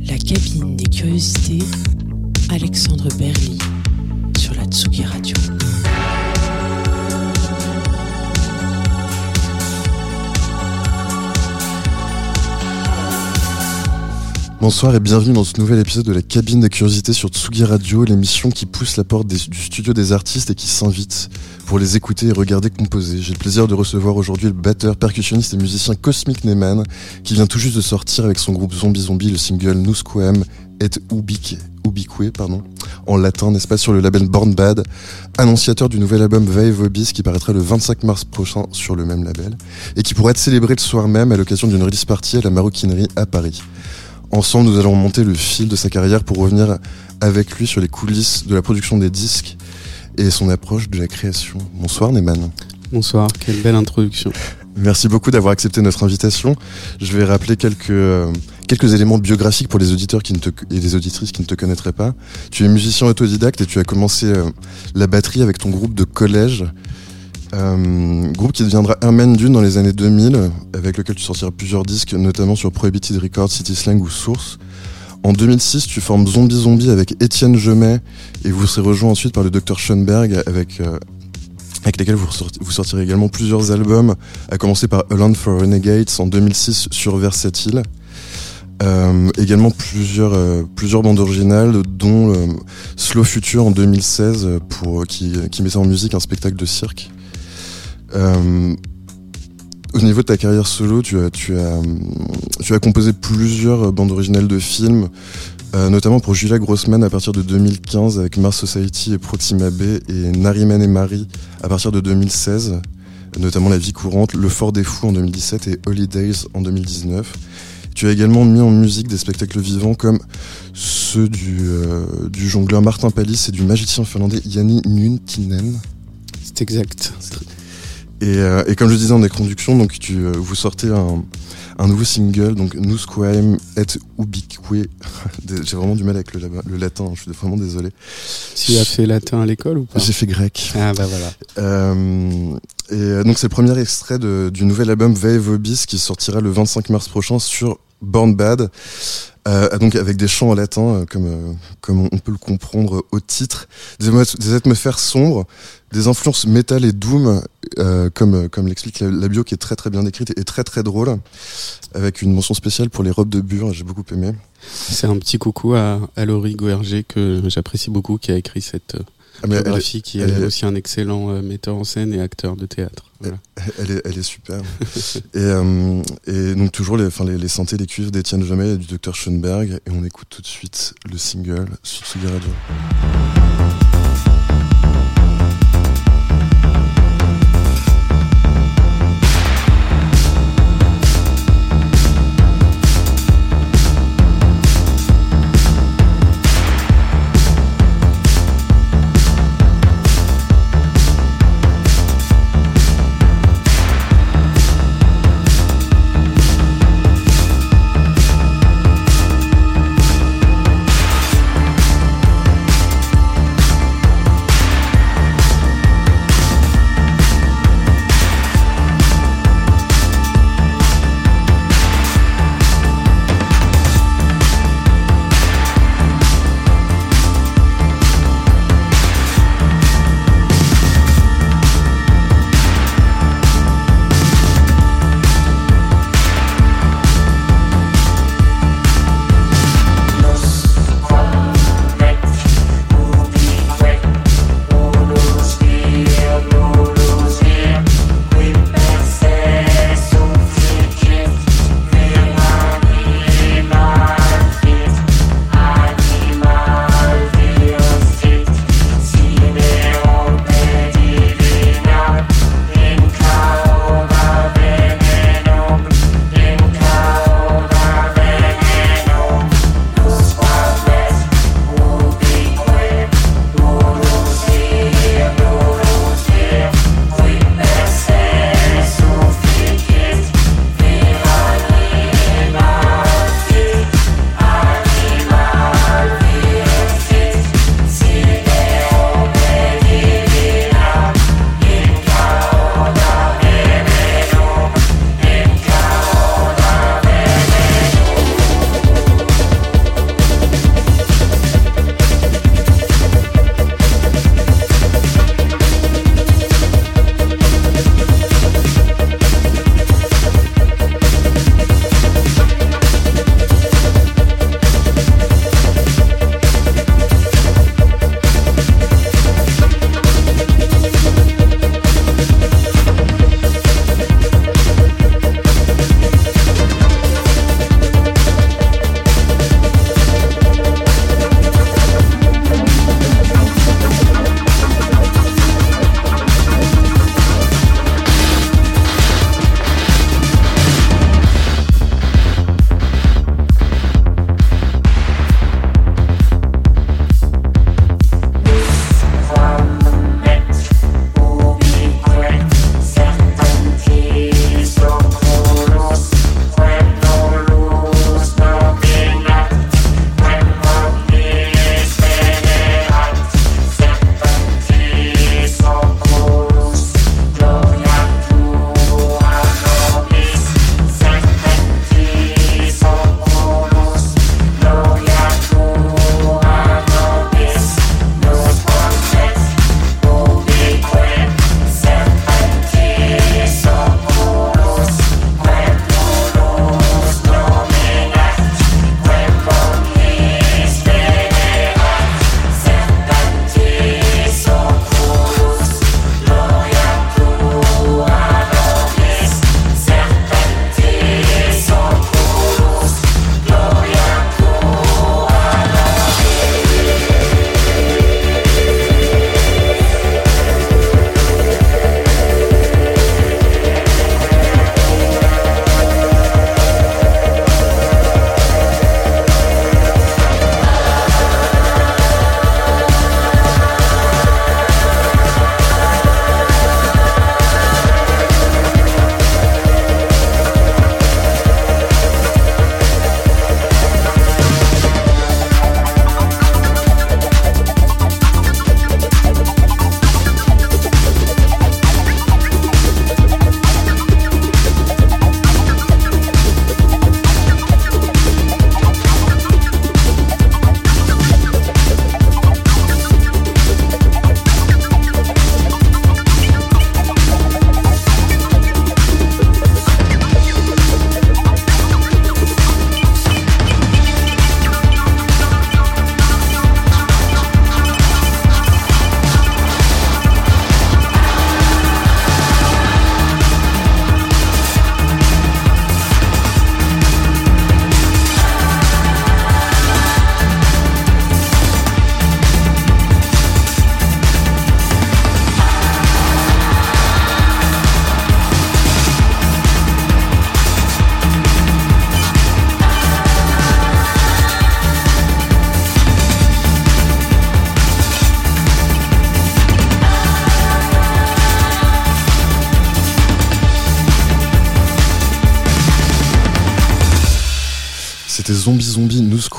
La cabine des curiosités, Alexandre Berly Bonsoir et bienvenue dans ce nouvel épisode de la cabine des curiosités sur Tsugi Radio, l'émission qui pousse la porte du studio des artistes et qui s'invite pour les écouter et regarder composer. J'ai le plaisir de recevoir aujourd'hui le batteur, percussionniste et musicien Cosmic Neyman qui vient tout juste de sortir avec son groupe Zombie Zombie le single Nusquam et Ubique, Ubique pardon, en latin, n'est-ce pas, sur le label Born Bad, annonciateur du nouvel album Vae Vobis qui paraîtra le 25 mars prochain sur le même label et qui pourrait être célébré le soir même à l'occasion d'une release party à la maroquinerie à Paris. Ensemble, nous allons remonter le fil de sa carrière pour revenir avec lui sur les coulisses de la production des disques et son approche de la création. Bonsoir Neyman. Bonsoir, quelle belle introduction. Merci beaucoup d'avoir accepté notre invitation. Je vais rappeler quelques, euh, quelques éléments biographiques pour les auditeurs qui ne te, et les auditrices qui ne te connaîtraient pas. Tu es musicien autodidacte et tu as commencé euh, la batterie avec ton groupe de collège. Euh, groupe qui deviendra Herman Dune dans les années 2000, avec lequel tu sortiras plusieurs disques, notamment sur Prohibited Records, City Slang ou Source. En 2006, tu formes Zombie Zombie avec Étienne Gemet et vous serez rejoint ensuite par le Dr Schoenberg avec, euh, avec lesquels vous, ressorti- vous sortirez également plusieurs albums, à commencer par A Land for Renegades en 2006 sur Versatile. Euh, également plusieurs, euh, plusieurs bandes originales, dont euh, Slow Future en 2016, euh, pour, qui, qui mettait en musique un spectacle de cirque. Euh, au niveau de ta carrière solo, tu as, tu as, tu as composé plusieurs bandes originales de films, euh, notamment pour Julia Grossman à partir de 2015 avec Mars Society et Proxima B et Nariman et Marie à partir de 2016, notamment La vie courante, Le Fort des Fous en 2017 et Holidays en 2019. Tu as également mis en musique des spectacles vivants comme ceux du, euh, du jongleur Martin Palis et du magicien finlandais Jani Nuntinen. C'est exact. Et, euh, et comme je disais en introduction, donc tu, euh, vous sortez un, un nouveau single, donc Nusquam et Ubique. J'ai vraiment du mal avec le, latin, je suis vraiment désolé. Tu as fait latin à l'école ou pas? J'ai fait grec. Ah bah voilà. Euh, et donc c'est le premier extrait de- du nouvel album Vae Vobis qui sortira le 25 mars prochain sur Born Bad. Euh, donc avec des chants en latin, euh, comme, euh, comme on- peut le comprendre au titre, des, atmosphères sombres, des influences métal et doom, euh, comme, euh, comme l'explique la, bio qui est très très bien décrite et très très drôle, avec une mention spéciale pour les robes de bure, j'ai beaucoup aimé. C'est un petit coucou à, à Laurie Goerger que j'apprécie beaucoup qui a écrit cette Ah, mais elle, qui elle est aussi un excellent euh, metteur en scène et acteur de théâtre. Voilà. Elle est, elle est super. et, euh, et donc toujours les, les, les les cuivres d'Étienne Jamet et du Dr Schoenberg. Et on écoute tout de suite le single sur Tsugi Radio.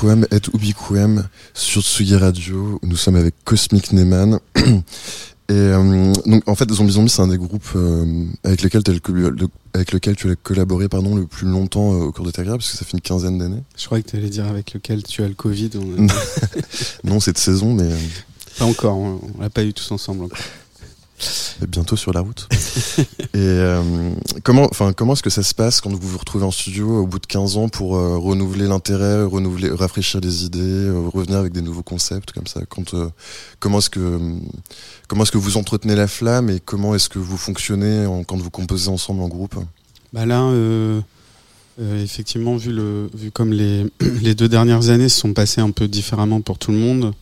Et Ubiquem sur Tsugi Radio. Nous sommes avec Cosmic Neyman. Et euh, donc en fait Zombie Zombie c'est un des groupes euh, avec lesquels tu avec lequel tu as collaboré pardon le plus longtemps euh, au cours de ta carrière parce que ça fait une quinzaine d'années. Je croyais que tu allais dire avec lequel tu as le Covid. non c'est de saison mais pas encore on, on l'a pas eu tous ensemble encore bientôt sur la route. et euh, comment, enfin, comment est-ce que ça se passe quand vous vous retrouvez en studio au bout de 15 ans pour euh, renouveler l'intérêt, renouveler, rafraîchir les idées, euh, revenir avec des nouveaux concepts comme ça? Quand, comment est-ce que comment est-ce que vous entretenez la flamme et comment est-ce que vous fonctionnez quand vous composez ensemble en groupe? Bah là. effectivement, vu, le, vu comme les, les deux dernières années se sont passées un peu différemment pour tout le monde,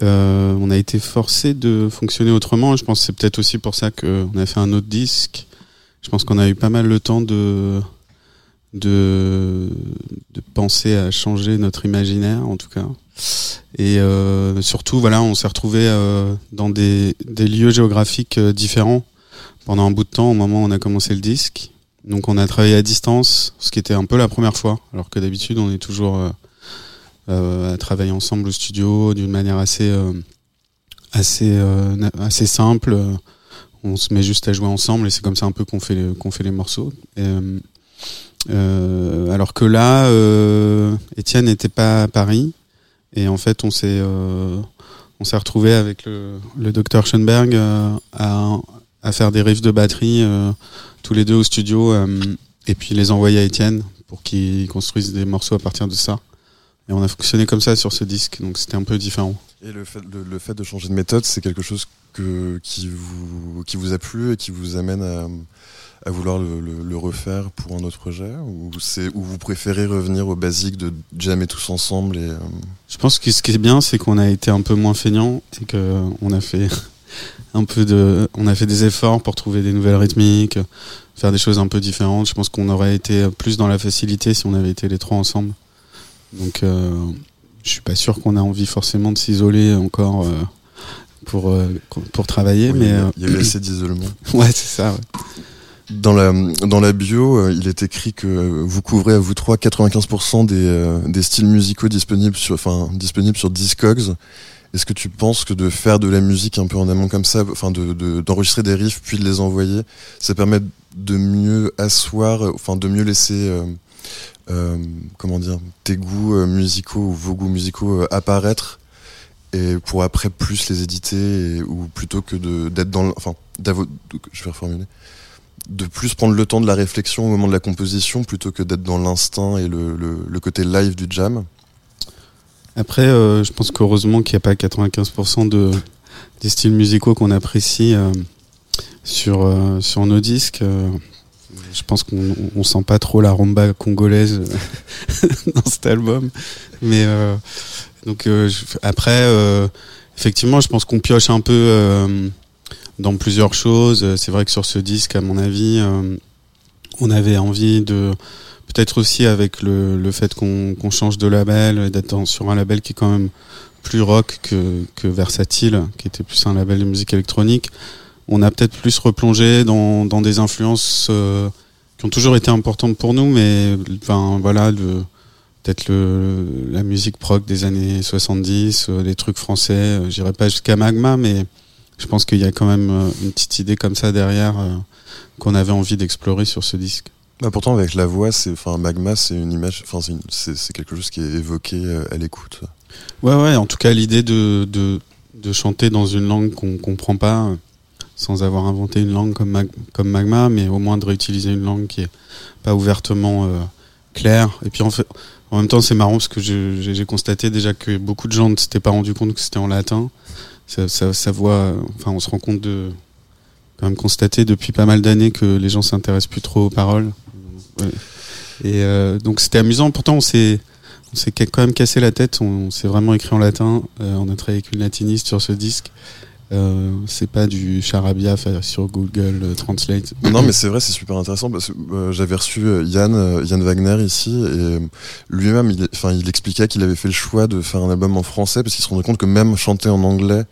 euh, on a été forcé de fonctionner autrement. Je pense que c'est peut-être aussi pour ça qu'on a fait un autre disque. Je pense qu'on a eu pas mal le temps de, de, penser à changer notre imaginaire, en tout cas. Et euh, surtout, voilà, on s'est retrouvé euh, dans des, des, lieux géographiques différents pendant un bout de temps au moment où on a commencé le disque. Donc on a travaillé à distance, ce qui était un peu la première fois, alors que d'habitude on est toujours à travailler ensemble au studio d'une manière assez euh, assez euh, assez simple. On se met juste à jouer ensemble et c'est comme ça un peu qu'on fait qu'on fait les morceaux. alors que là, Étienne n'était pas à Paris et en fait on s'est on s'est retrouvé avec le, le docteur Schoenberg à, à faire des riffs de batterie tous les deux au studio et puis les envoyer à Étienne pour qu'il construise des morceaux à partir de ça. Et on a fonctionné comme ça sur ce disque, donc c'était un peu différent. Et le fait, le, fait de changer de méthode, c'est quelque chose que, qui, vous, qui vous a plu et qui vous amène à, à vouloir le, le, refaire pour un autre projet? Ou c'est ou vous préférez revenir au basique de jammer tous ensemble et euh, je pense que ce qui est bien c'est qu'on a été un peu moins feignant et que on a fait un peu de on a fait des efforts pour trouver des nouvelles rythmiques faire des choses un peu différentes. Je pense qu'on aurait été plus dans la facilité si on avait été les trois ensemble donc, euh, je suis pas sûr qu'on a envie forcément de s'isoler encore euh, pour euh, pour travailler, mais il y a eu assez d'isolement. ouais, c'est ça. Ouais. Dans la dans la bio, il est écrit que vous couvrez à vous trois 95% des des styles musicaux disponibles sur enfin disponibles sur Discogs. Est-ce que tu penses que de faire de la musique un peu en amont comme ça, enfin de d'enregistrer des riffs puis de les envoyer, ça permet de mieux asseoir, enfin de mieux laisser euh, comment dire, tes goûts euh, musicaux ou vos goûts musicaux euh, apparaître et pour après plus les éditer ou plutôt que d'être dans le, enfin je vais reformuler de plus prendre le temps de la réflexion au moment de la composition plutôt que d'être dans l'instinct et le, le, côté live du jam. Après je pense qu'heureusement qu'il n'y a pas 95% de des styles musicaux qu'on apprécie sur sur nos disques je pense qu'on on sent pas trop la rumba congolaise euh, dans cet album. Mais euh, donc euh, après, euh, effectivement, je pense qu'on pioche un peu euh, dans plusieurs choses. C'est vrai que sur ce disque, à mon avis, on avait envie de peut-être aussi avec le, le fait qu'on qu'on change de label, d'être sur un label qui est quand même plus rock que, que versatile, qui était plus un label de musique électronique on a peut-être plus replongé dans, dans des influences euh, qui ont toujours été importantes pour nous, mais enfin voilà, peut-être la musique prog des années 70, euh, les trucs français. Euh, J'irai pas jusqu'à Magma, mais je pense qu'il y a quand même euh, une petite idée comme ça derrière qu'on avait envie d'explorer sur ce disque. Bah pourtant avec la voix, c'est enfin Magma, c'est une image, enfin c'est quelque chose qui est évoqué à l'écoute. Ouais ouais, en tout cas l'idée de, de, de chanter dans une langue qu'on comprend pas sans avoir inventé une langue comme, Magma, mais au moins de réutiliser une langue qui est pas ouvertement euh, claire. Et puis en, fait, en même temps, c'est marrant parce que j'ai constaté déjà que beaucoup de gens ne s'étaient pas rendu compte que c'était en latin. Ça, ça, voit, enfin, on se rend compte de quand même constater depuis pas mal d'années que les gens s'intéressent plus trop aux paroles. Et euh, donc c'était amusant. Pourtant, on s'est on s'est quand même cassé la tête. On, s'est vraiment écrit en latin. Euh, on a travaillé avec une latiniste sur ce disque. Euh, c'est pas du charabia sur Google euh, Translate. Non, mais c'est vrai, c'est super intéressant parce que euh, j'avais reçu Yann, Yann Wagner ici et lui-même, il, enfin, il expliquait qu'il avait fait le choix de faire un album en français parce qu'il se rendait compte que même chanter en anglais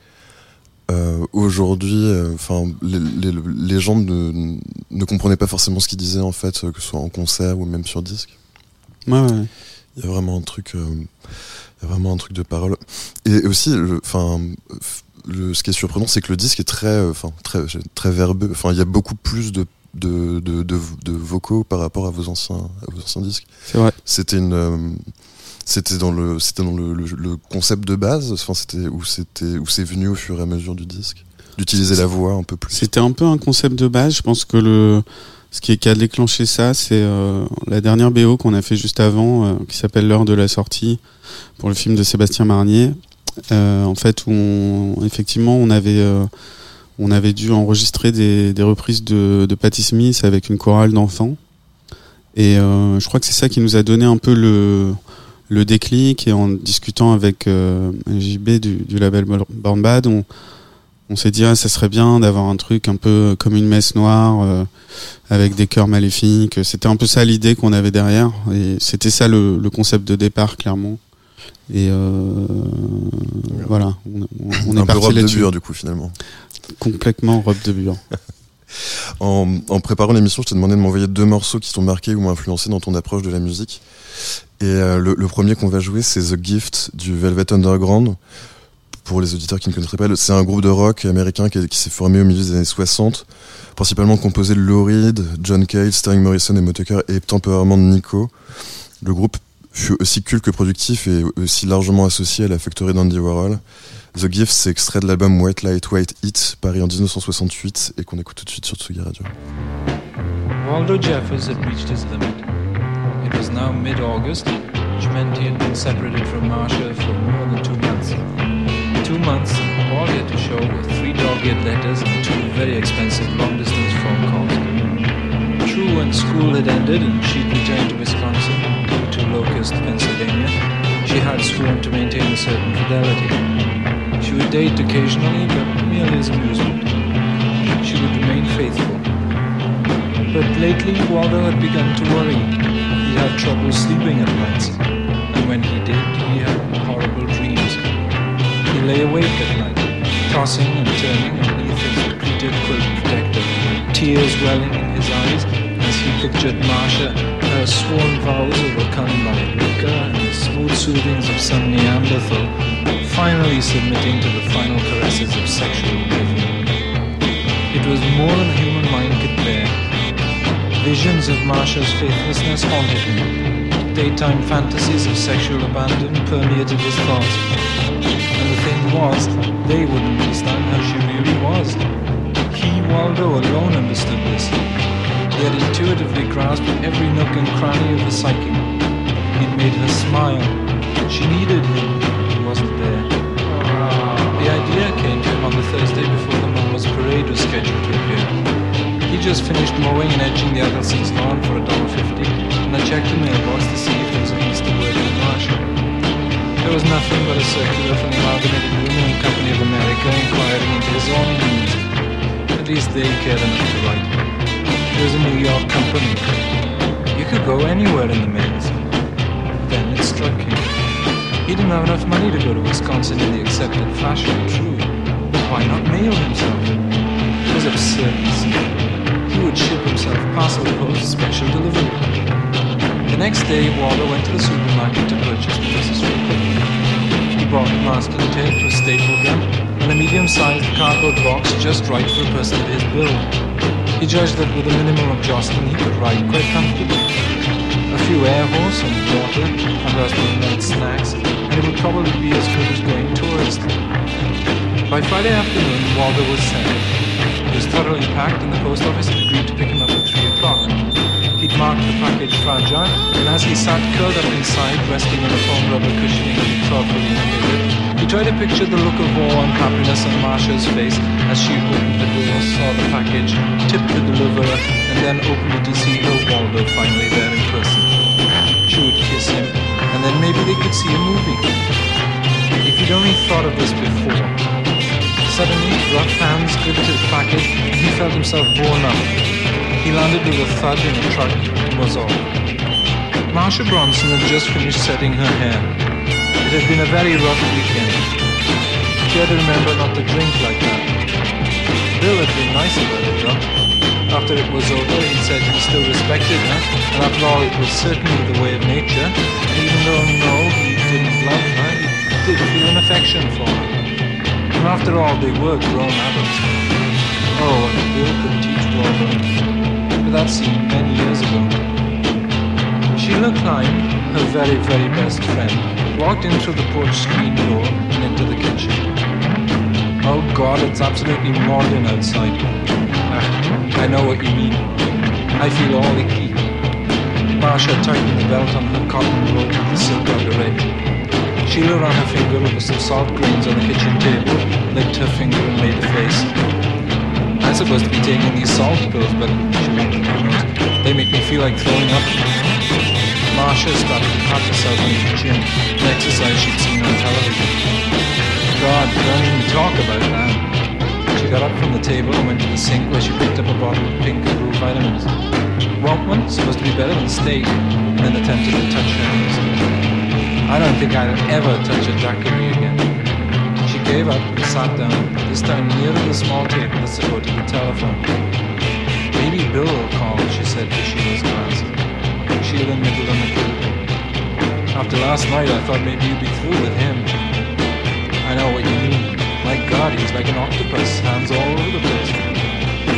aujourd'hui, enfin, les, les, les, gens ne, ne comprenaient pas forcément ce qu'il disait en fait, que ce soit en concert ou même sur disque. Ouais, ouais. Il y a vraiment un truc, il y a vraiment un truc de parole. Et aussi, enfin, le, ce qui est surprenant, c'est que le disque est très, enfin, très, très verbeux. Enfin, il y a beaucoup plus de de, de, de, vocaux par rapport à vos anciens, à vos anciens disques. C'est vrai. C'était une, c'était dans le, c'était dans le, le, concept de base. Enfin, c'était où c'était où c'est venu au fur et à mesure du disque, d'utiliser la voix un peu plus? C'était un peu un concept de base. Je pense que le ce qui, a déclenché ça, c'est euh, la dernière BO qu'on a fait juste avant, euh, qui s'appelle L'heure de la sortie, pour le film de Sébastien Marnier. Euh, en fait, où on, effectivement, on avait, on avait dû enregistrer des, des reprises de, de Patti Smith avec une chorale d'enfants. Et je crois que c'est ça qui nous a donné un peu le, le déclic. Et en discutant avec JB du, du label Born Bad, on, on s'est dit ah, ça serait bien d'avoir un truc un peu comme une messe noire euh, avec des chœurs maléfiques. C'était un peu ça l'idée qu'on avait derrière et c'était ça le, concept de départ clairement. Et euh, voilà, on, est un parti robe de bure du coup finalement. Complètement robe de bure. en, préparant l'émission, je t'ai demandé de m'envoyer deux morceaux qui sont marqués ou influencés dans ton approche de la musique. Et euh, le, le, premier qu'on va jouer, c'est The Gift du Velvet Underground pour les auditeurs qui ne connaîtraient pas, c'est un groupe de rock américain qui, s'est formé au milieu des années 60, principalement composé de Lou Reed, John Cale, Sterling Morrison et Motoker et temporairement de Nico. Le groupe fut aussi culte que productif et aussi largement associé à la factory d'Andy Warhol. The Gift, c'est extrait de l'album White Light, White Heat, paru en 1968 et qu'on écoute tout de suite sur Tsugi Radio. Waldo Jeffers had reached his limit. It was now mid-August. Jumenti had been separated from Marsha for more than two months. two months, all he had to show were three dog-eared letters and two very expensive long-distance phone calls. True, when school had ended and she'd returned to Wisconsin, Locust, Pennsylvania, she had sworn to maintain a certain fidelity. She would date occasionally, but merely as amusement. She would remain faithful. But lately, Waldo had begun to worry. He had trouble sleeping at nights, and when he did, he had horrible dreams. He lay awake at night, tossing and turning underneath his depleted quilt protector, tears welling in his eyes as he pictured Marcia, her sworn vows overcome by liquor and the smooth soothings of some Neanderthal, finally submitting to the final caresses of sexual oblivion. It was more than human mind could bear. Visions of Marsha's faithlessness haunted him. Daytime fantasies of sexual abandon permeated his thoughts And the thing was, they wouldn't understand how she really was. He, Waldo, alone understood this. He had intuitively grasped every nook and cranny of the psyche. He'd made her smile. She needed him. He wasn't there. The idea came to him on the Thursday before the Mama's parade was scheduled to appear. He just finished mowing and edging the Adelson's lawn for a dollar fifty, and I checked the mailbox to see if there was at least a word in Marshall. There was nothing but a circular from the Amalgamated Union Company of America inquiring into his own needs. At least they cared enough to write. Was a New York company. You could go anywhere in the mails. Then it struck him. He didn't have enough money to go to Wisconsin in the accepted fashion, true. But why not mail himself? It was absurd, He would ship himself parcel post special delivery. The next day, Waldo went to the supermarket to purchase necessary brought a masking tape, a staple gun, and a medium-sized cardboard box just right for a person of his build. He judged that with a minimum of jostling he could ride quite comfortably. A few air horse and water, and husband made snacks, and it would probably be as good as going tourist. By Friday afternoon, Waldo was sent. He was thoroughly packed, and the post office had agreed to pick him up at 3 o'clock. He'd marked the package fragile, and as he sat curled up inside, resting on a foam rubber cushioning he thoughtfully handled it, he tried to picture the look of awe and happiness on Marsha's face as she opened the door, saw the package, tipped the deliverer, and then opened it to see her Waldo finally there in person. She would kiss him, and then maybe they could see a movie. If he'd only thought of this before. Suddenly, rough hands gripped his package, and he felt himself borne up. He landed with a thud in a truck and was off. Marsha Bronson had just finished setting her hair. It had been a very rough weekend. Had to remember not to drink like that. Bill had been nice about it though. After it was over, he said he still respected her, and after all, it was certainly the way of nature, and even though no, he didn't love her, he did feel an affection for her. And after all, they were grown adults. Oh, and Bill could teach Waldo. But that seemed many years ago. She looked like her very, very best friend, walked in through the porch screen door and into the kitchen. Oh God, it's absolutely modern outside. Ah, I know what you mean. I feel all icky. Marsha tightened the belt on her cotton robe with the silk underlay. Sheila ran her finger over some salt grains on the kitchen table, licked her finger and made a face. I'm supposed to be taking these salt pills, but she her nose. They make me feel like throwing up. Marsha started to pat herself on the chin, an exercise she'd seen on television. God, don't even talk about that. She got up from the table and went to the sink where she picked up a bottle of pink and blue vitamins. Want one? Supposed to be better than steak. And then attempted to touch her knees. I don't think I'll ever touch a daiquiri again. She gave up and sat down, this time near to the small table that supported the telephone. Maybe Bill will call, she said to Sheila's glass. After last night, I thought maybe you'd be through with him. I know what you mean. My God, he's like an octopus, hands all over the place.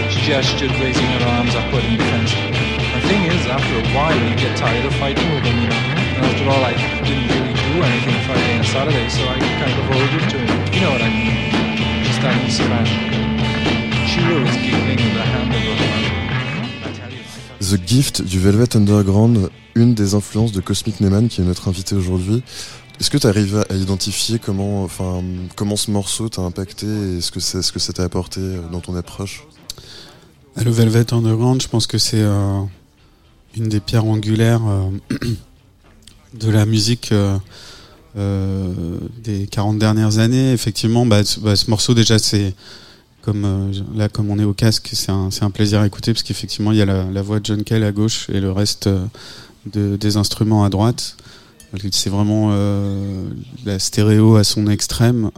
She gestured, raising her arms upward in defense. The thing is, after a while, you get tired of fighting with him, you know. And after all, I didn't really do anything Friday and Saturday, so I kind of owed it to him. You know what I mean? She started to smash. Sheila was giggling with her hand over her mouth. The Gift du Velvet Underground, une des influences de Cosmic Neyman qui est notre invité aujourd'hui. Est-ce que tu arrives à identifier comment, enfin, comment ce morceau t'a impacté et ce que c'est, ce que ça t'a apporté euh, dans ton approche? Ah, Le Velvet Underground, je pense que c'est euh, une des pierres angulaires euh, de la musique des 40 dernières années. Effectivement, bah, bah, ce morceau déjà c'est comme euh, là comme on est au casque, c'est un, un plaisir à écouter parce qu'effectivement il y a la, voix de John Cale à gauche et le reste euh, de, des instruments à droite. C'est vraiment euh, la stéréo à son extrême.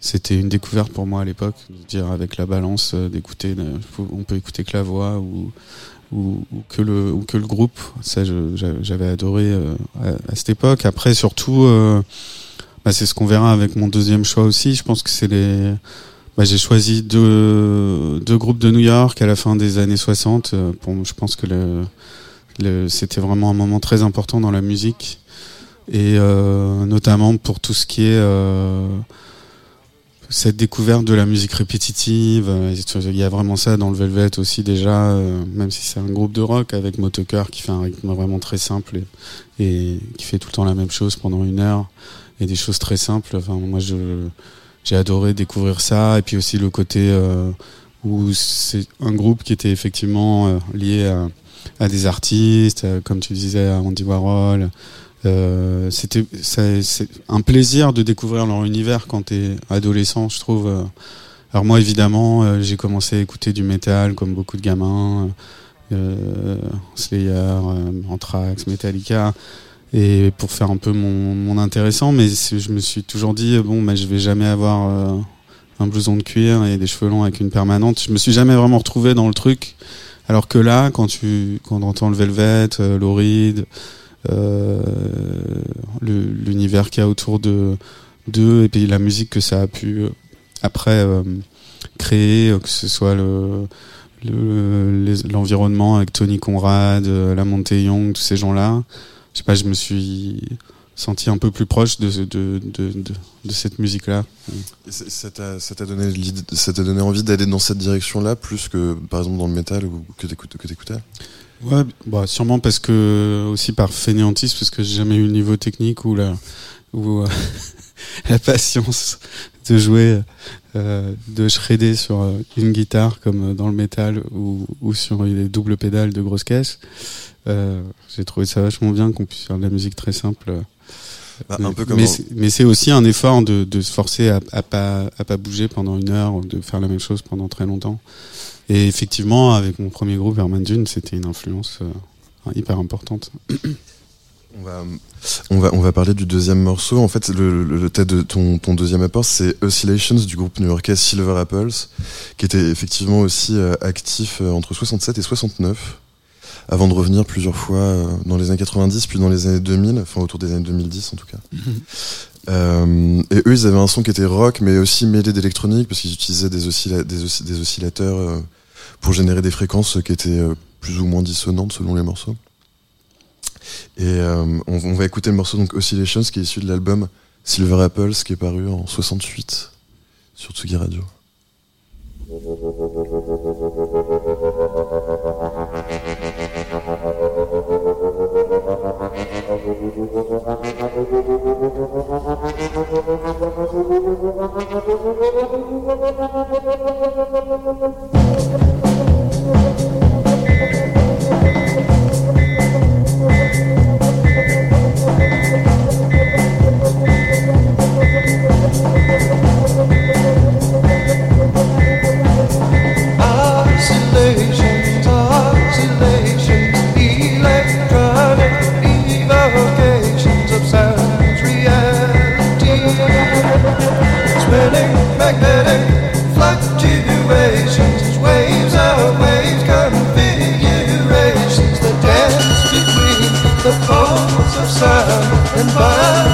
C'était une découverte pour moi à l'époque, dire avec la balance d'écouter, on peut écouter que la voix ou, ou, que le ou que le groupe. Ça, j'avais adoré à, cette époque. Après, surtout, bah, c'est ce qu'on verra avec mon deuxième choix aussi. Je pense que c'est les bah, j'ai choisi deux, deux groupes de New York à la fin des années 60. euh, Pour, je pense que c'était vraiment un moment très important dans la musique. Et euh, notamment pour tout ce qui est euh, cette découverte de la musique répétitive. Il y a vraiment ça dans le Velvet aussi déjà, même si c'est un groupe de rock avec Motoker qui fait un rythme vraiment très simple et, et qui fait tout le temps la même chose pendant une heure et des choses très simples. Enfin, moi, je j'ai adoré découvrir ça et puis aussi le côté euh, où c'est un groupe qui était effectivement euh, lié à, à des artistes, euh, comme tu disais, à Andy Warhol. Euh, c'était c'est un plaisir de découvrir leur univers quand t'es adolescent, je trouve. Alors moi, évidemment, euh, j'ai commencé à écouter du métal comme beaucoup de gamins, Slayer, Anthrax, Metallica et pour faire un peu mon, mon intéressant mais je me suis toujours dit bon bah, je vais jamais avoir euh, un blouson de cuir et des cheveux longs avec une permanente. Je me suis jamais vraiment retrouvé dans le truc. Alors que là quand tu quand on entend le Velvet euh, Reed, euh, l'univers qu'il y a autour de d'eux et puis la musique que ça a pu euh, après euh, créer euh, que ce soit le l'environnement avec Tony Conrad, la Monte Young, tous ces gens-là, je sais pas, je me suis senti un peu plus proche de, de, de, de, de cette musique-là. Ça t'a, donné ça t'a donné envie d'aller dans cette direction-là plus que par exemple dans le métal ou que t'écoutais? Ouais, bah sûrement parce que aussi par fainéantisme, parce que j'ai jamais eu le niveau technique ou la ou euh, la patience de jouer, euh, de shredder sur euh, une guitare comme dans le métal ou, ou sur les doubles pédales de grosse caisse. Euh, j'ai trouvé ça vachement bien qu'on puisse faire de la musique très simple. Bah, mais Un peu comme mais c'est- mais c'est aussi un effort de, de se forcer à, à pas à pas bouger pendant une heure, de faire la même chose pendant très longtemps. Et effectivement, avec mon premier groupe Herman Dune, c'était une influence euh, hyper importante. On va, on va, on va parler du deuxième morceau. En fait, le, le, le tête de ton, ton deuxième apport, c'est Oscillations du groupe new-yorkais Silver Apples, qui était effectivement aussi euh, actif euh, entre 67 et 69. Avant de revenir plusieurs fois euh, dans les années 90, puis dans les années 2000, enfin autour des années 2010 en tout cas. Euh, et eux, ils avaient un son qui était rock, mais aussi mêlé d'électronique, parce qu'ils utilisaient des, oscilla- des, osci- des oscillateurs euh, pour générer des fréquences qui étaient euh, plus ou moins dissonantes selon les morceaux. Et euh, on, on va écouter le morceau donc Oscillations, qui est issu de l'album Silver Apples, qui est paru en 68 sur Tsugi Radio. and fun.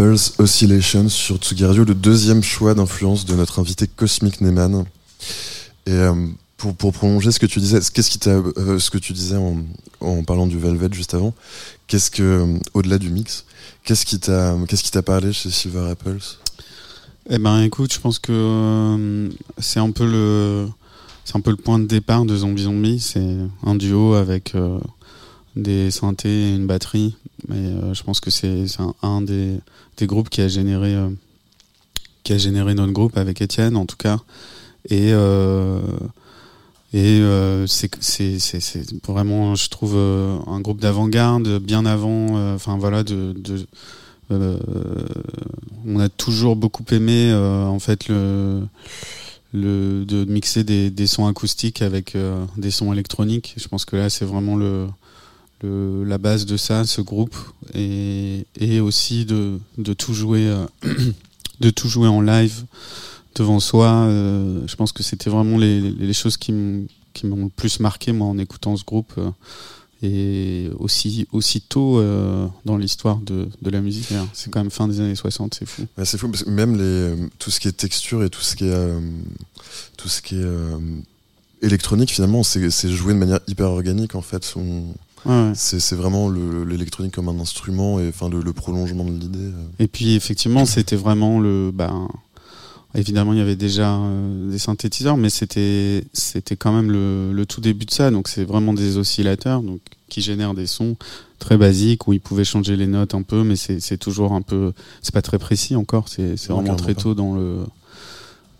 Apples Oscillations sur Tsugi Radio, le deuxième choix d'influence de notre invité Cosmic Neyman. Et euh, pour, prolonger ce que tu disais, qu'est-ce euh, ce que tu disais en, parlant du Velvet juste avant, qu'est-ce que, euh, au-delà du mix, qu'est-ce qui t'a, qu'est-ce parlé chez Silver Apples? Eh ben, écoute, je pense que c'est un peu le, c'est un peu le point de départ de Zombie Zombie. C'est un duo avec des synthés et une batterie. Mais euh, je pense que c'est un, un des, des groupes qui a généré, euh, qui a généré notre groupe avec Étienne, en tout cas. Et euh, et euh, c'est vraiment, je trouve, un groupe d'avant-garde, bien avant. Enfin voilà, de, on a toujours beaucoup aimé en fait le, le de mixer des, sons acoustiques avec des sons électroniques. Je pense que là c'est vraiment le, la base de ça, ce groupe, et, et aussi de, de tout jouer euh, de tout jouer en live devant soi. euh, je pense que c'était vraiment les, choses qui m'ont le plus marqué moi en écoutant ce groupe. euh, et aussi aussitôt euh, dans l'histoire de, de la musique. d'ailleurs. C'est quand même fin des années 60, c'est fou. C'est fou parce que même les, tout ce qui est texture et tout ce qui est, tout ce qui est électronique finalement, c'est joué de manière hyper organique en fait. On- Ouais. C'est vraiment le- l'électronique comme un instrument et enfin le, le prolongement de l'idée. euh. Et puis effectivement, c'était vraiment le. Ben, évidemment, il y avait déjà euh, des synthétiseurs, mais c'était c'était quand même le, le tout début de ça. Donc c'est vraiment des oscillateurs, donc qui génèrent des sons très basiques où ils pouvaient changer les notes un peu, mais c'est toujours un peu. C'est pas très précis encore. C'est vraiment très tôt dans le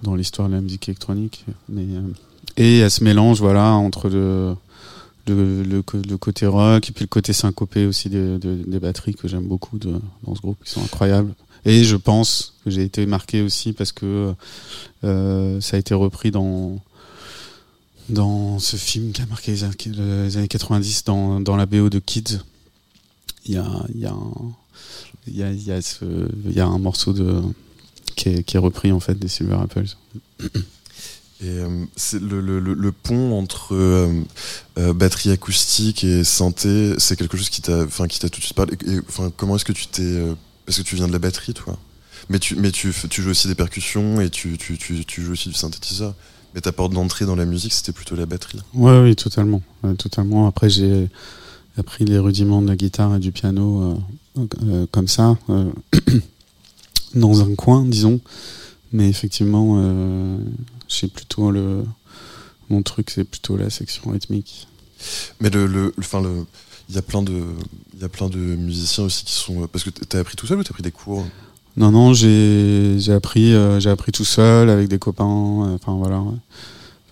dans l'histoire de la musique électronique. Mais, euh, et elle se mélange voilà, entre le, le, côté rock et puis le côté syncopé aussi des, batteries que j'aime beaucoup dans ce groupe, qui sont incroyables. Et je pense que j'ai été marqué aussi parce que euh, ça a été repris dans dans ce film qui a marqué les années, les années 90 dans, dans la BO de Kids. Il y a, y a un, y a, un morceau qui est, qui est repris en fait des Silver Apples. Et euh, c'est le, pont entre euh, euh, batterie acoustique et synthé, c'est quelque chose qui t'a, enfin, qui t'a tout de suite parlé. Enfin, comment est-ce que tu t'es, parce que tu viens de la batterie, toi. Mais tu, mais tu, joues aussi des percussions et tu, tu, tu, joues aussi du synthétiseur. Mais ta porte d'entrée dans la musique, c'était plutôt la batterie. Ouais, oui, totalement, totalement. Après, j'ai appris les rudiments de la guitare et du piano comme ça, dans un coin, disons. Mais effectivement, euh, j'ai plutôt le mon truc, c'est plutôt la section rythmique. Mais le, le, enfin le, il y a plein de, il y a plein de musiciens aussi qui sont, parce que t'as appris tout seul ou t'as pris des cours? Non, non, j'ai j'ai appris, euh, j'ai appris tout seul avec des copains. euh, Enfin voilà. ouais.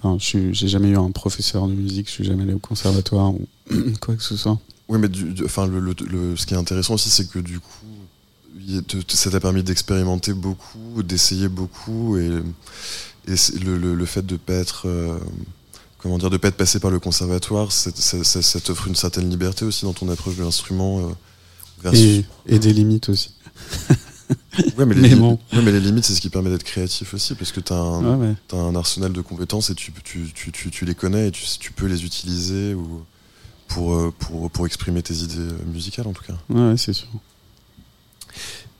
Enfin, j'ai jamais eu un professeur de musique. Je suis jamais allé au conservatoire ou quoi que ce soit. Oui, mais du, du- enfin le, le, le- ce qui est intéressant aussi, c'est que du coup, ça t'a permis d'expérimenter beaucoup, d'essayer beaucoup, et, et le, le, le fait de pas être, euh, comment dire, de pas être passé par le conservatoire, ça, t'offre une certaine liberté aussi dans ton approche de l'instrument. euh, Et, et des limites aussi. Ouais, mais, les, mais li- bon. ouais, mais les limites, c'est ce qui permet d'être créatif aussi, parce que Ouais, ouais. t'as un arsenal de compétences et tu, tu, tu, tu, tu les connais et tu, tu peux les utiliser ou pour, euh, pour, pour exprimer tes idées musicales en tout cas. Ouais, ouais, c'est sûr.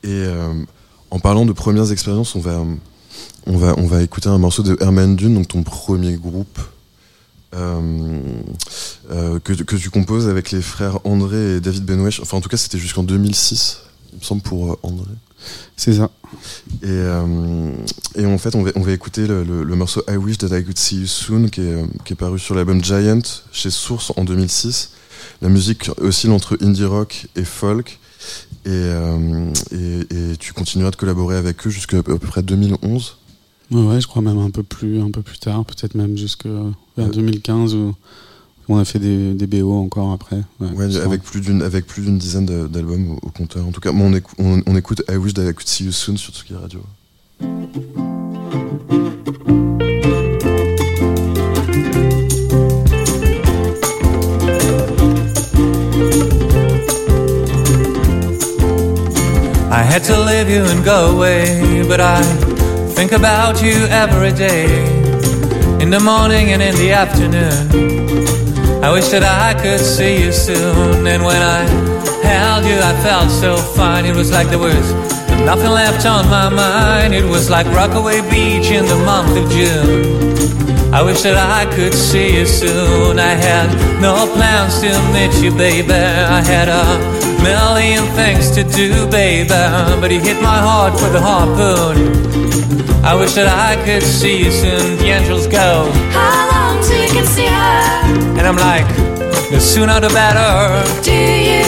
Et euh, en parlant de premières expériences, on va, on va, on va écouter un morceau de Herman Dune, donc ton premier groupe euh, euh, que, que tu composes avec les frères André et David Benwesh. Enfin, en tout cas, c'était jusqu'en 2006, il me semble, pour euh, André. C'est ça. Et, euh, et en fait, on va, on va écouter le, le- le morceau I Wish That I Could See You Soon, qui est, qui est paru sur l'album Giant chez Source en 2006. La musique oscille entre indie rock et folk. Et, et, et tu continueras de collaborer avec eux jusqu'à à peu près 2011. Ouais, ouais, je crois même un peu plus, un peu plus tard, peut-être même jusque vers Ouais. 2015 où on a fait des, des BO encore après. Ouais, avec plus d'une avec plus d'une dizaine d'albums au, au compteur. En tout cas, moi, on, écou- on, on écoute I Wish That I Could See You Soon sur Tsugi Radio. I had to leave you and go away, but I think about you every day. In the morning and in the afternoon. I wish that I could see you soon. And when I held you, I felt so fine. It was like there was nothing left on my mind. It was like Rockaway Beach in the month of June. I wish that I could see you soon. I had no plans to meet you, baby. I had a million things to do, baby. But you hit my heart with a harpoon. I wish that I could see you soon. The angels go. How long till you can see her? And I'm like, the sooner the better. Do you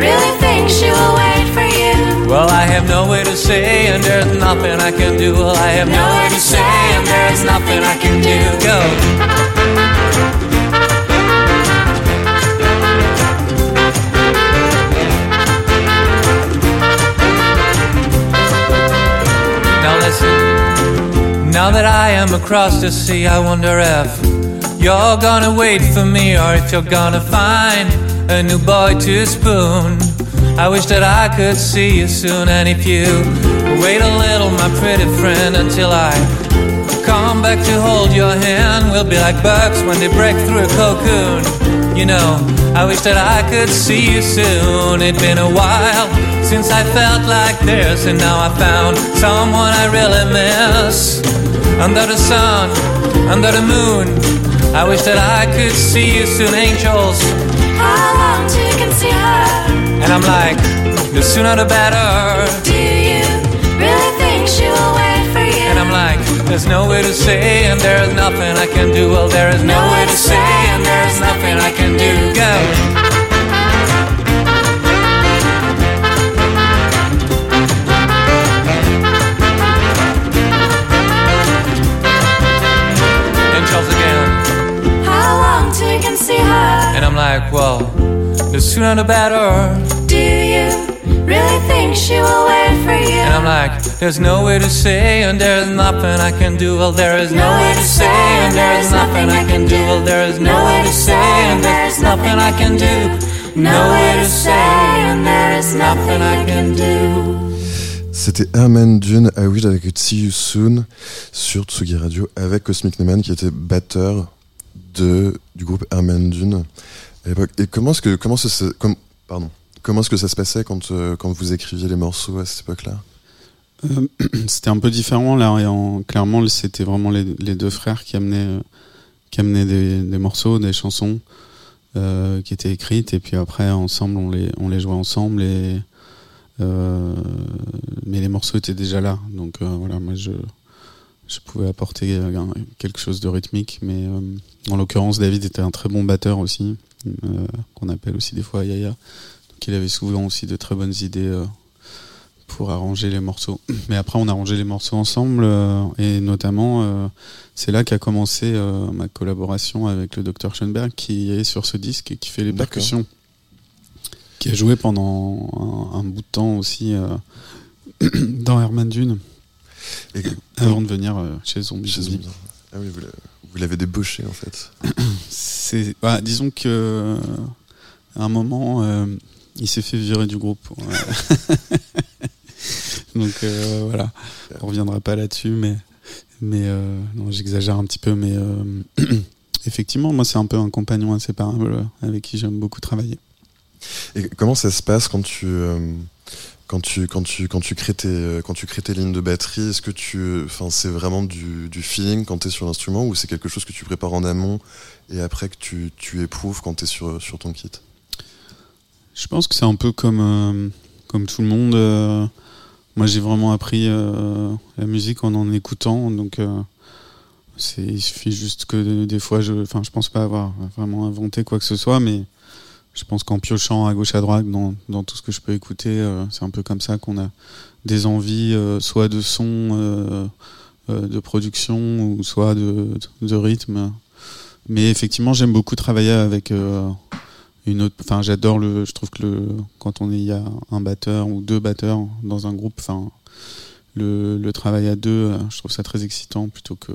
really think she will wait for you? Well, I have no way to say, and there's nothing I can do. Well, I have no way to say, and there's nothing I can do. Go. Now that I am across the sea, I wonder if you're gonna wait for me or if you're gonna find a new boy to spoon. I wish that I could see you soon, and if you wait a little, my pretty friend, until I come back to hold your hand, we'll be like bugs when they break through a cocoon. You know, I wish that I could see you soon. It's been a while since I felt like this, and now I found someone I really miss. Under the sun, under the moon, I wish that I could see you soon, angels. How long can see her? And I'm like, the sooner the better. Do you really think she will wait for you? And I'm like, there's no way to say, and there's nothing I can do. Well, there is no way to say, and there's nothing I can do. Go. I'm like, well, the sooner the better. Do you really think she will wait for you? And I'm like, there's no way to say, and there's nothing I can do. Well, there is no way to say, and there is nothing I can do. Well, there is no way to say, and there's nothing I can do. No way to say, and there is nothing I can do. C'était Herman Dune à Wish avec See You Soon sur Tsugi Radio avec Cosmic Neyman qui était batteur du groupe Herman Dune. Et comment est-ce que, comment ça, comme, comment est-ce que ça se passait quand, euh, quand vous écriviez les morceaux à cette époque-là? Euh, c'était un peu différent là et en- clairement c'était vraiment les, deux frères qui amenaient euh, qui amenaient des, morceaux des chansons qui étaient écrites et puis après ensemble on les on les jouait ensemble et mais les morceaux étaient déjà là. Donc voilà moi je je pouvais apporter euh, quelque chose de rythmique mais euh, en l'occurrence David était un très bon batteur aussi euh, qu'on appelle aussi des fois Yaya donc il avait souvent aussi de très bonnes idées pour arranger les morceaux. Mais après, on a arrangé les morceaux ensemble euh, et notamment, euh, c'est là qu'a commencé euh, ma collaboration avec le Dr Schoenberg qui est sur ce disque et qui fait les percussions. Qui a joué pendant un, un bout de temps aussi dans Herman Dune Et avant de venir euh, chez Zombie. chez Zombie. Ah oui, vous l'a- vous l'avez débauché en fait. C'est, bah, disons que euh, à un moment, euh, il s'est fait virer du groupe. Donc euh, voilà, on reviendra pas là-dessus, mais mais euh, non, j'exagère un petit peu, mais effectivement, moi, c'est un peu un compagnon inséparable avec qui j'aime beaucoup travailler. Et comment ça se passe quand tu quand tu quand tu quand tu crées tes euh, quand tu crées tes lignes de batterie Est-ce que tu c'est vraiment du, feeling quand tu es sur l'instrument ou c'est quelque chose que tu prépares en amont et après que tu, tu éprouves quand tu es sur sur ton kit? Je pense que c'est un peu comme, euh, comme tout le monde. euh, moi, j'ai vraiment appris la musique en en écoutant. Donc, il suffit juste que des fois, je, enfin, je pense pas avoir vraiment inventé quoi que ce soit, mais je pense qu'en piochant à gauche à droite dans, dans tout ce que je peux écouter, euh, c'est un peu comme ça qu'on a des envies, euh, soit de son, euh, de production, ou soit de, de rythme. Mais effectivement, j'aime beaucoup travailler avec une autre enfin j'adore le je trouve que le quand on est il y a un batteur ou deux batteurs dans un groupe enfin le, le travail à deux je trouve ça très excitant plutôt que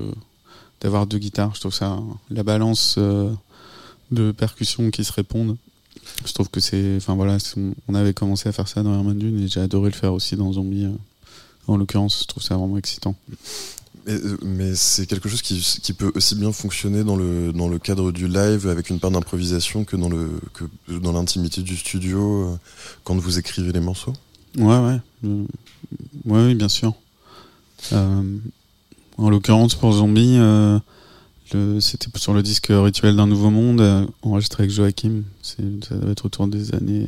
d'avoir deux guitares je trouve ça la balance de percussions qui se répondent je trouve que c'est enfin voilà on- avait commencé à faire ça dans Herman Dune et j'ai adoré le faire aussi dans Zombie euh, en l'occurrence je trouve ça vraiment excitant Mais, euh, mais c'est quelque chose qui, qui peut aussi bien fonctionner dans le, dans le cadre du live avec une part d'improvisation que dans le que dans l'intimité du studio euh, quand vous écrivez les morceaux. Ouais, ouais. Euh, ouais, oui, bien sûr. Euh, en l'occurrence, pour Zombie, euh, c'était sur le disque Rituel d'un nouveau monde, euh, enregistré avec Joachim. Ça doit être autour des années.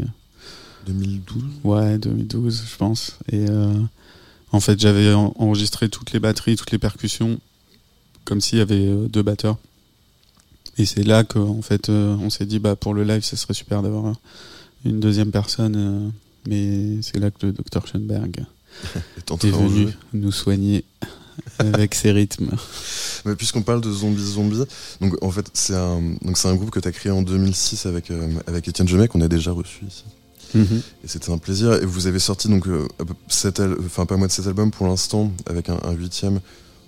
2012. Ouais, 2012, je pense. Et euh, en fait, j'avais en- enregistré toutes les batteries, toutes les percussions, comme s'il y avait euh, deux batteurs. Et c'est là qu'en fait, euh, on s'est dit, bah, pour le live, ça serait super d'avoir euh, une deuxième personne. euh, mais c'est là que le Dr Schoenberg est est venu nous soigner avec ses rythmes. Mais puisqu'on parle de Zombie Zombie, donc en fait c'est un donc c'est un groupe que tu as créé en 2006 avec euh, avec Étienne Jemet qu'on a déjà reçu ici. Et c'était un plaisir. Et vous avez sorti donc euh, sept al- enfin pas moins de cet album pour l'instant avec un, un huitième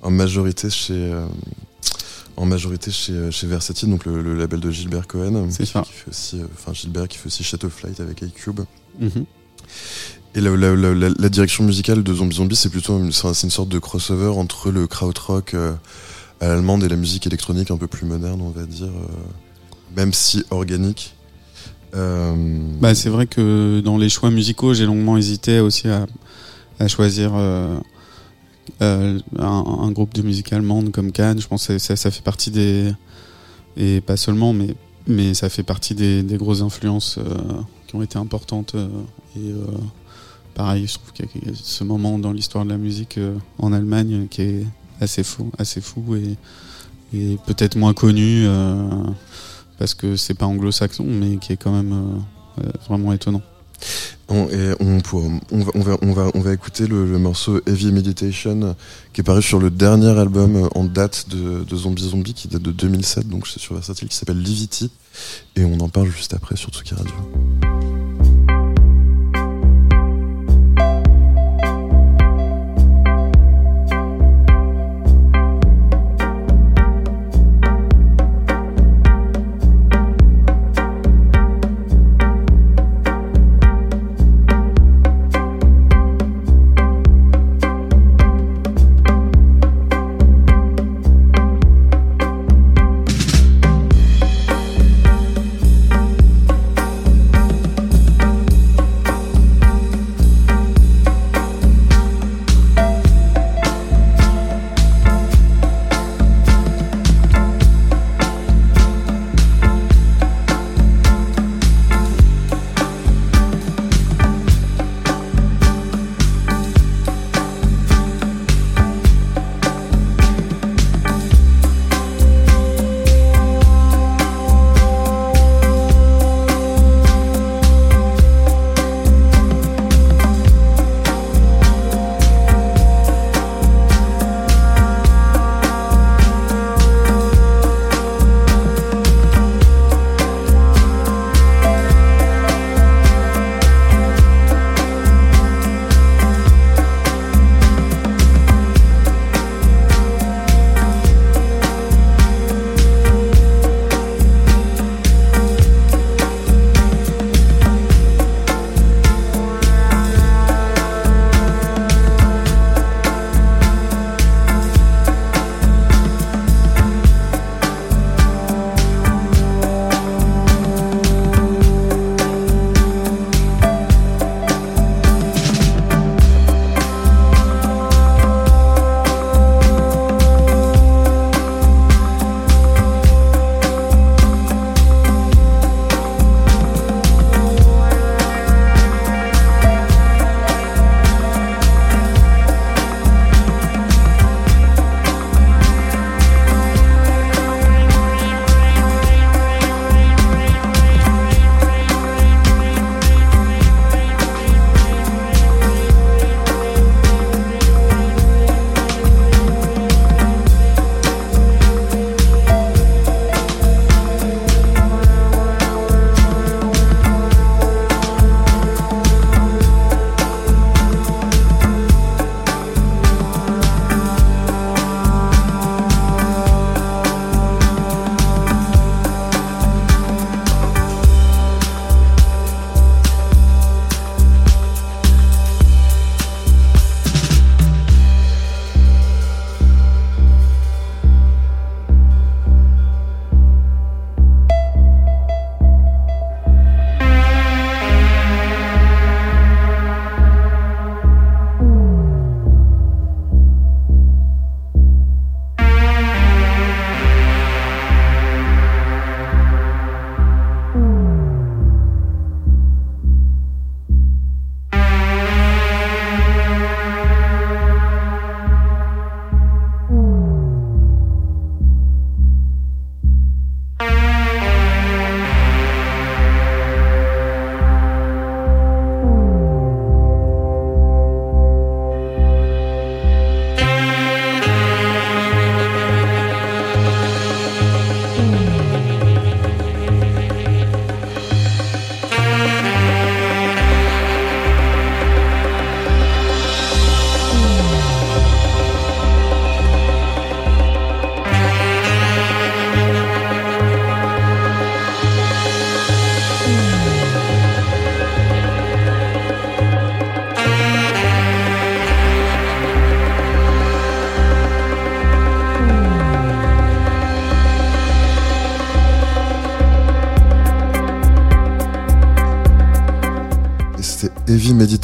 en majorité chez euh, en majorité chez euh, chez Versatile donc le, le label de Gilbert Cohen C'est qui, ça. qui fait aussi euh, enfin Gilbert qui fait aussi Shadow Flight avec iCube. Mhm. Et la, direction musicale de Zombie Zombie, c'est plutôt une, c'est un- c'est une sorte de crossover entre le krautrock euh, à l'allemande et la musique électronique un peu plus moderne, on va dire, euh, même si organique. Euh, Bah, c'est vrai que dans les choix musicaux, j'ai longuement hésité aussi à, choisir euh, un, groupe de musique allemande comme Cannes. Je pense que ça, fait partie des. Et pas seulement, mais, mais ça fait partie des, des grosses influences qui ont été importantes. et pareil, je trouve qu'il y a ce moment dans l'histoire de la musique euh, en Allemagne qui est assez fou, assez fou et, peut-être moins connu. euh, parce que c'est pas anglo-saxon, mais qui est quand même euh, vraiment étonnant. On, va, on, va, on, va, on va écouter le, morceau Heavy Meditation qui est paru sur le dernier album en date de, de Zombie Zombie qui date de 2007, donc c'est sur Versatile, qui s'appelle Livity. Et on en parle juste après sur Tsuki Radio.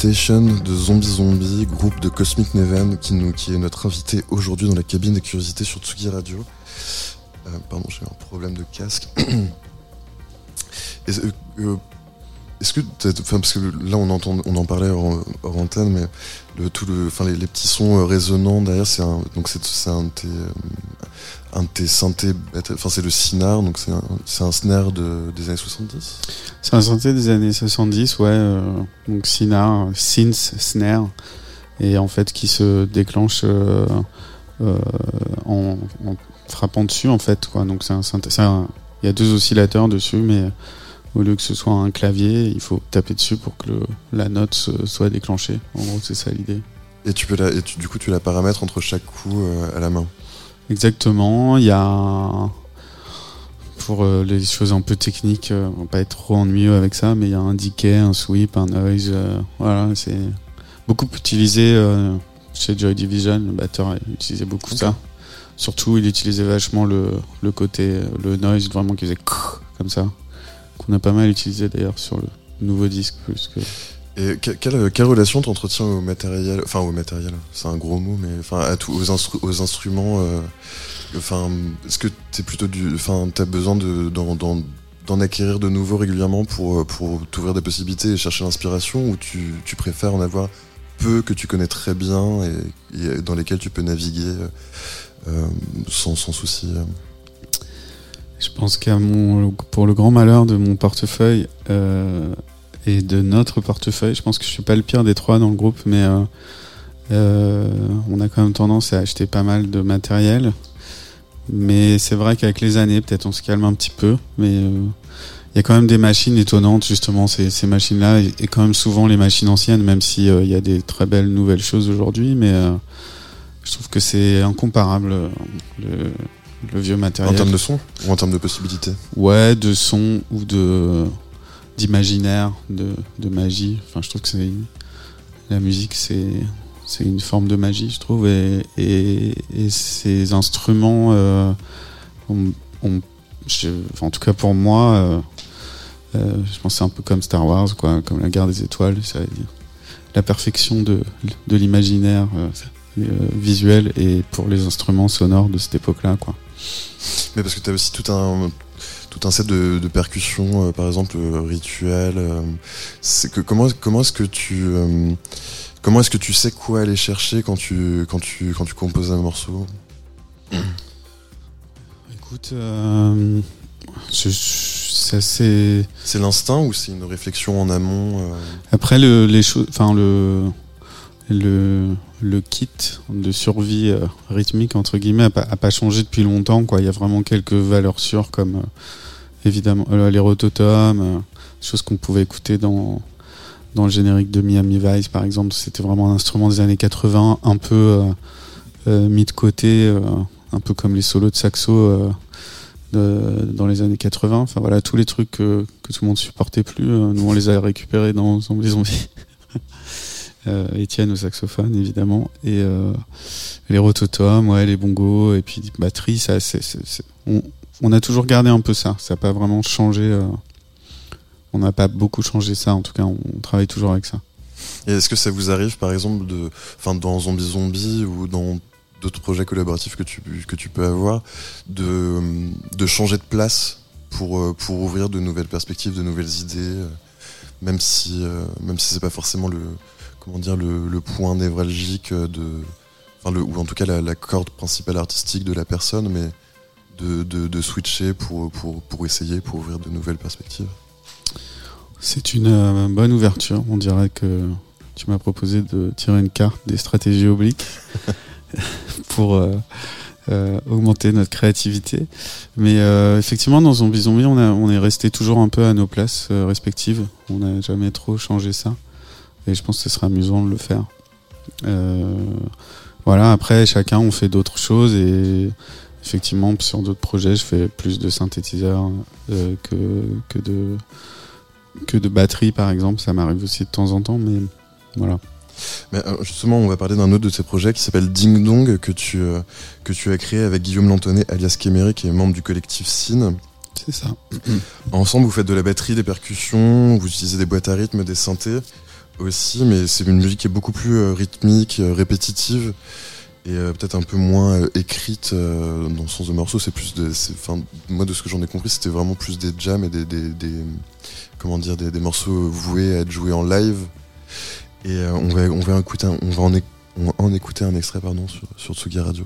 Meditation de Zombie Zombie, groupe de Cosmic Neven, qui, nous, qui est notre invité aujourd'hui dans la cabine des curiosités sur Tsugi Radio. Euh, pardon, j'ai un problème de casque. Euh, euh, est-ce que, parce que là on entend, on en parlait hors, antenne, mais le, tout le, enfin les, petits sons résonnants derrière, c'est un, donc c'est, un un de tes synthés, enfin c'est le sinar, donc c'est un, un snare de, des années 70. C'est un synthé des années 70, ouais. euh, donc Sinar, synth, snare, et en fait qui se déclenche euh, euh, en, en frappant dessus, en fait. Quoi. Donc c'est un synthé. Il y a deux oscillateurs dessus, mais au lieu que ce soit un clavier, il faut taper dessus pour que le- la note se- soit déclenchée. En gros, c'est ça l'idée. Et tu peux la, et tu- du coup tu la paramètres entre chaque coup à la main? Exactement. Il y a pour euh, les choses un peu techniques, euh, on va pas être trop ennuyeux avec ça, mais il y a un decay, un sweep, un noise. euh, voilà, c'est beaucoup utilisé chez Joy Division. Le batteur il utilisait beaucoup ça. Surtout, il utilisait vachement le, le côté, le noise vraiment qui faisait comme ça, qu'on a pas mal utilisé d'ailleurs sur le nouveau disque plus que. Et que- quelle, quelle relation t'entretiens au matériel, enfin au matériel, c'est un gros mot, mais enfin aux, aux instruments. euh, Enfin, est-ce que t'es plutôt du, enfin t'as besoin de d'en, acquérir de nouveaux régulièrement pour euh, pour t'ouvrir des possibilités et chercher l'inspiration, ou tu, préfères en avoir peu que tu connais très bien et, dans lesquels tu peux naviguer euh, euh, sans, sans souci. euh? Je pense qu'à mon, pour le grand malheur de mon portefeuille euh, et de notre portefeuille, je pense que je suis pas le pire des trois dans le groupe, mais euh, euh, on a quand même tendance à acheter pas mal de matériel. Mais c'est vrai qu'avec les années, peut-être on se calme un petit peu, mais euh, il y a quand même des machines étonnantes justement ces, ces machines-là et, et quand même souvent les machines anciennes, même si euh, il y a des très belles nouvelles choses aujourd'hui, mais je trouve que c'est incomparable le, le vieux En matériel. termes de son ou en termes de possibilités? Ouais, de son ou de d'imaginaire, de, de magie. Enfin, je trouve que c'est la musique, c'est c'est une forme de magie, je trouve, et, et, et ces instruments, euh, on, on- je- enfin, en tout cas pour moi, euh, euh, je pense c'est un peu comme Star Wars, quoi, comme la guerre des étoiles, ça, la perfection de, de l'imaginaire euh, euh, visuel et pour les instruments sonores de cette époque-là, quoi. Mais parce que tu as aussi tout un tout un set de, de percussions, euh, par exemple euh, rituelles. euh, c'est que comment comment est-ce que tu comment est-ce que tu sais quoi aller chercher quand tu quand tu quand tu composes un morceau? Écoute, c'est assez. C'est l'instinct ou c'est une réflexion en amont Après, le, les choses, enfin le, le, le kit de survie euh, rythmique entre guillemets a pas, a pas changé depuis longtemps. Quoi, il y a vraiment quelques valeurs sûres comme euh, évidemment euh, les rototomes, choses qu'on pouvait écouter dans dans le générique de Miami Vice par exemple. C'était vraiment un instrument des années 80, un peu mis de côté, un peu comme les solos de saxo. dans les années 80. Enfin voilà, tous les trucs que, tout le monde supportait plus, nous on les a récupérés dans Zombie Zombie. Euh, Étienne au saxophone évidemment et euh, les rototomes, ouais, les bongos et puis batterie, ça, c'est, on, on a toujours gardé un peu ça. Ça n'a pas vraiment changé. euh, on n'a pas beaucoup changé ça. En tout cas, on, travaille toujours avec ça. Et est-ce que ça vous arrive, par exemple, de, dans Zombie Zombie ou dans d'autres projets collaboratifs que tu, que tu peux avoir, de, changer de place pour, ouvrir de nouvelles perspectives, de nouvelles idées, même si, même si c'est pas forcément le, comment dire, le, point névralgique de, enfin, le, ou en tout cas la, corde principale artistique de la personne, mais de, switcher pour, pour, pour essayer, pour ouvrir de nouvelles perspectives. C'est une euh, bonne ouverture. On dirait que tu m'as proposé de tirer une carte des stratégies obliques pour euh, euh, augmenter notre créativité. Mais effectivement, dans Zombie Zombie, on, est resté toujours un peu à nos places respectives. On n'a jamais trop changé ça. Et je pense que ce sera amusant de le faire. Euh, voilà, après, chacun, on fait d'autres choses. Et effectivement, sur d'autres projets, je fais plus de synthétiseurs euh, que, que de que de batterie par exemple, ça m'arrive aussi de temps en temps, mais voilà. Mais euh, justement, on va parler d'un autre de tes projets qui s'appelle Ding Dong que tu euh, que tu as créé avec Guillaume Lantonnet, alias Kéméré, qui est membre du collectif Sin. C'est ça. Ensemble, vous faites de la batterie, des percussions, vous utilisez des boîtes à rythme, des synthés aussi, mais c'est une musique qui est beaucoup plus euh, rythmique, euh, répétitive. et euh, peut-être un peu moins écrite dans le sens de morceaux. C'est plus de, c'est- enfin, moi de ce que j'en ai compris, c'était vraiment plus des jams et des, des, des- comment dire, des, des morceaux voués à être joués en live. Et on va, on va en, écouter un extrait pardon sur Tsugi Radio.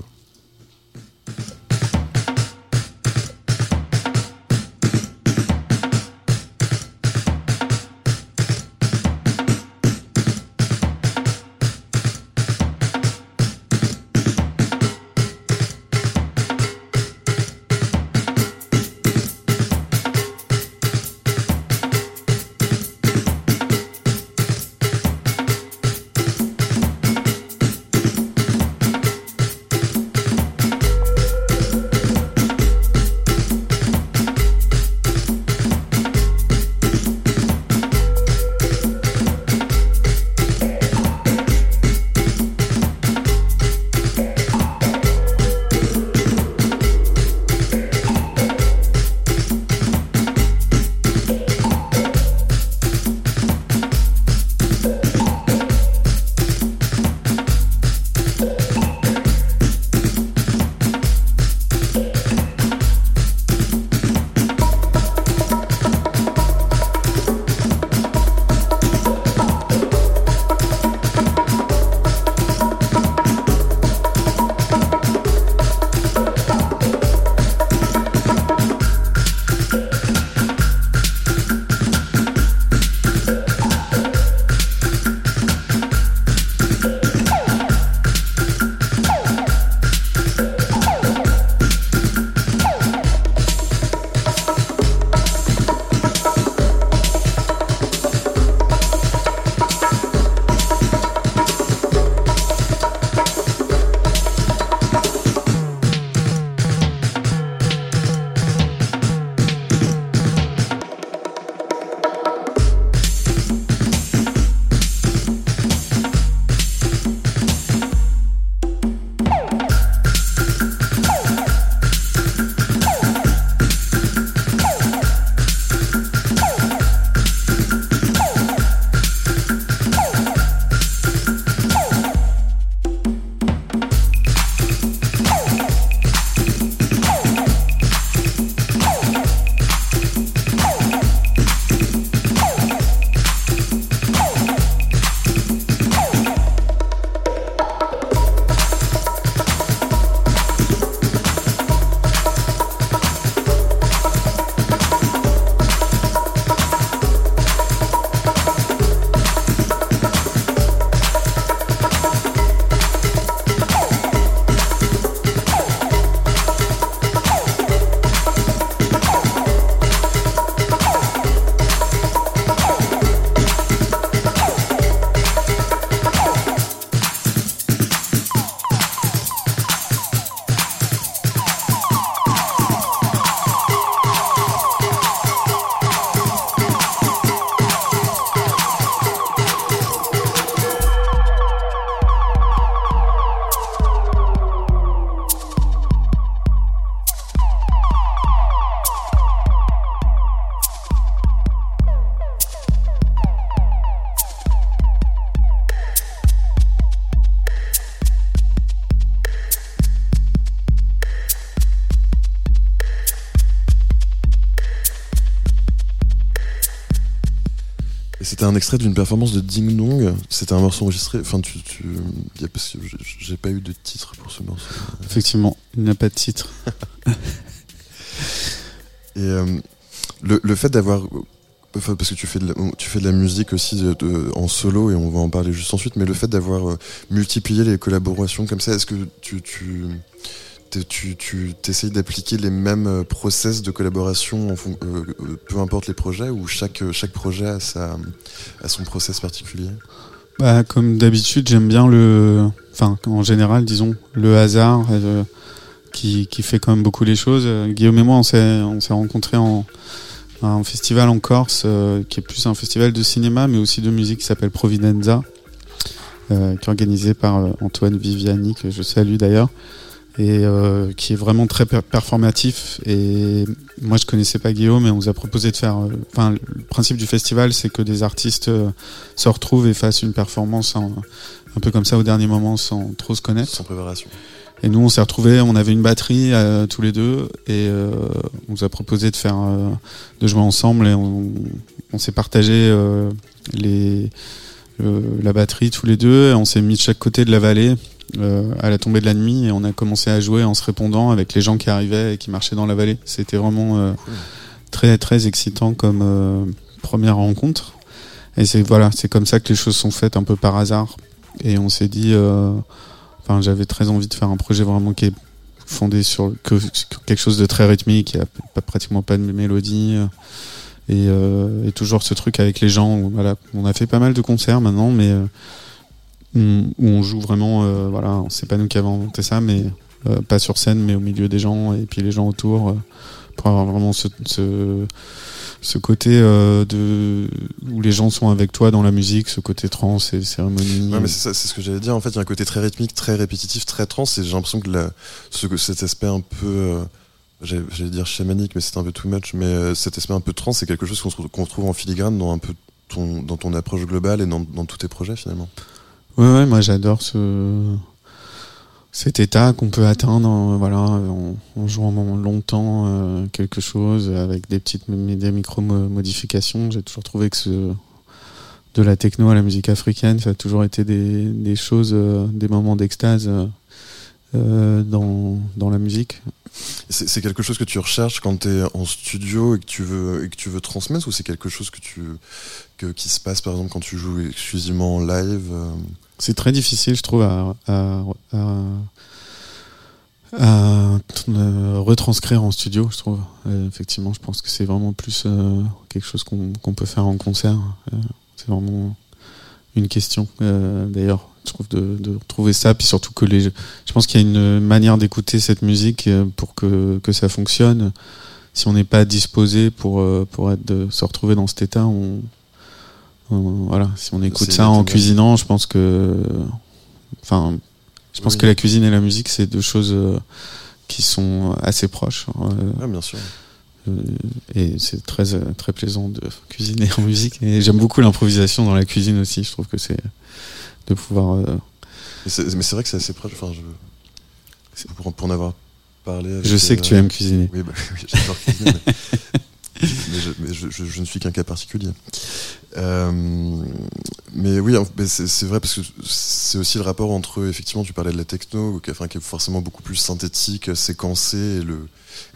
C'était un extrait d'une performance de Ding Dong. C'était un morceau enregistré. Enfin, tu, tu, a- parce que j'ai- pas eu de titre pour ce morceau. Effectivement, il n'a pas de titre. Et euh, le, le fait d'avoir, enfin, parce que tu fais de la, tu fais de la musique aussi de- de- en solo et on va en parler juste ensuite, mais le fait d'avoir euh, multiplié les collaborations comme ça, est-ce que tu, tu, tu, tu t'essayes d'appliquer les mêmes euh, process de collaboration euh, euh, peu importe les projets ou chaque, chaque projet a, sa, son process particulier? Bah, comme d'habitude, j'aime bien le, enfin, en général, disons, le hasard qui, qui fait quand même beaucoup les choses. Guillaume et moi, on s'est, on s'est rencontrés en un festival en Corse, qui est plus un festival de cinéma, mais aussi de musique, qui s'appelle Providenza, qui est organisé par Antoine Viviani, que je salue d'ailleurs. Et euh, qui est vraiment très per- performatif. Et moi, je connaissais pas Guillaume, et on nous a proposé de faire. euh, Enfin, le principe du festival, c'est que des artistes euh, se retrouvent et fassent une performance en- un peu comme ça au dernier moment, sans trop se connaître. Sans préparation. Et nous, on s'est retrouvés, on avait une batterie euh, tous les deux, et on nous a proposé de faire, de jouer ensemble, et on, on s'est partagé les, la batterie tous les deux, et on s'est mis de chaque côté de la vallée euh, à la tombée de la nuit, et on a commencé à jouer en se répondant avec les gens qui arrivaient et qui marchaient dans la vallée. C'était vraiment euh, très très excitant comme euh, première rencontre. Et c'est voilà, c'est comme ça que les choses sont faites un peu par hasard. Et on s'est dit. euh, Enfin, j'avais très envie de faire un projet vraiment qui est fondé sur que, que quelque chose de très rythmique, il n'y a pas, pratiquement pas de mélodie. euh, Et, euh, et toujours ce truc avec les gens. voilà, on a fait pas mal de concerts maintenant, mais euh, où on joue vraiment. euh, voilà, c'est pas nous qui avons inventé ça, mais euh, pas sur scène, mais au milieu des gens et puis les gens autour, euh, pour avoir vraiment ce, ce, ce côté euh, de où les gens sont avec toi dans la musique, ce côté trans et cérémonie. Ouais, mais c'est ce que j'allais dire. En fait, il y a un côté très rythmique, très répétitif, très trans, et j'ai l'impression que la, ce, cet aspect un peu, euh, j'allais dire chamanique, mais c'est un peu too much, mais euh, cet aspect un peu trans, c'est quelque chose qu'on qu'on retrouve en filigrane dans un peu ton, dans ton approche globale et dans, dans tous tes projets finalement. Ouais, ouais, moi j'adore ce cet état qu'on peut atteindre, euh, voilà, en, en jouant longtemps euh, quelque chose avec des petites des micro mo- modifications. J'ai toujours trouvé que ce de la techno à la musique africaine, ça a toujours été des, des choses, euh, des moments d'extase euh, euh, dans dans la musique. C'est quelque chose que tu recherches quand tu es en studio et que tu veux, et que tu veux transmettre, ou c'est quelque chose que tu, que, qui se passe par exemple quand tu joues exclusivement en live euh, C'est très difficile, je trouve, à, à, à, à, euh, retranscrire en studio, je trouve. Euh, effectivement, je pense que c'est vraiment plus euh, quelque chose qu'on qu'on peut faire en concert. C'est vraiment une question, d'ailleurs, je trouve, de, de retrouver ça. Puis surtout que les, je pense qu'il y a une manière d'écouter cette musique euh, pour que, que ça fonctionne. Si on n'est pas disposé pour, euh, pour être de, se retrouver dans cet état, on, on- voilà, si on écoute ça en cuisinant, je pense que, enfin, je pense Oui. que la cuisine et la musique, c'est deux choses euh, qui sont assez proches. euh, Ah, bien sûr. et c'est très, très plaisant de cuisiner en musique. Et j'aime beaucoup l'improvisation dans la cuisine aussi. Je trouve que c'est de pouvoir. euh, Mais c'est vrai que c'est assez proche. Enfin, je, pour, pour en avoir parlé. avec, je sais que tu euh, aimes cuisiner. Oui, bah, oui j'adore cuisiner. mais mais je, mais je- je- je ne suis qu'un cas particulier. Euh, mais oui, c'est vrai parce que c'est aussi le rapport entre, effectivement, tu parlais de la techno, qui, enfin, qui est forcément beaucoup plus synthétique, séquencé,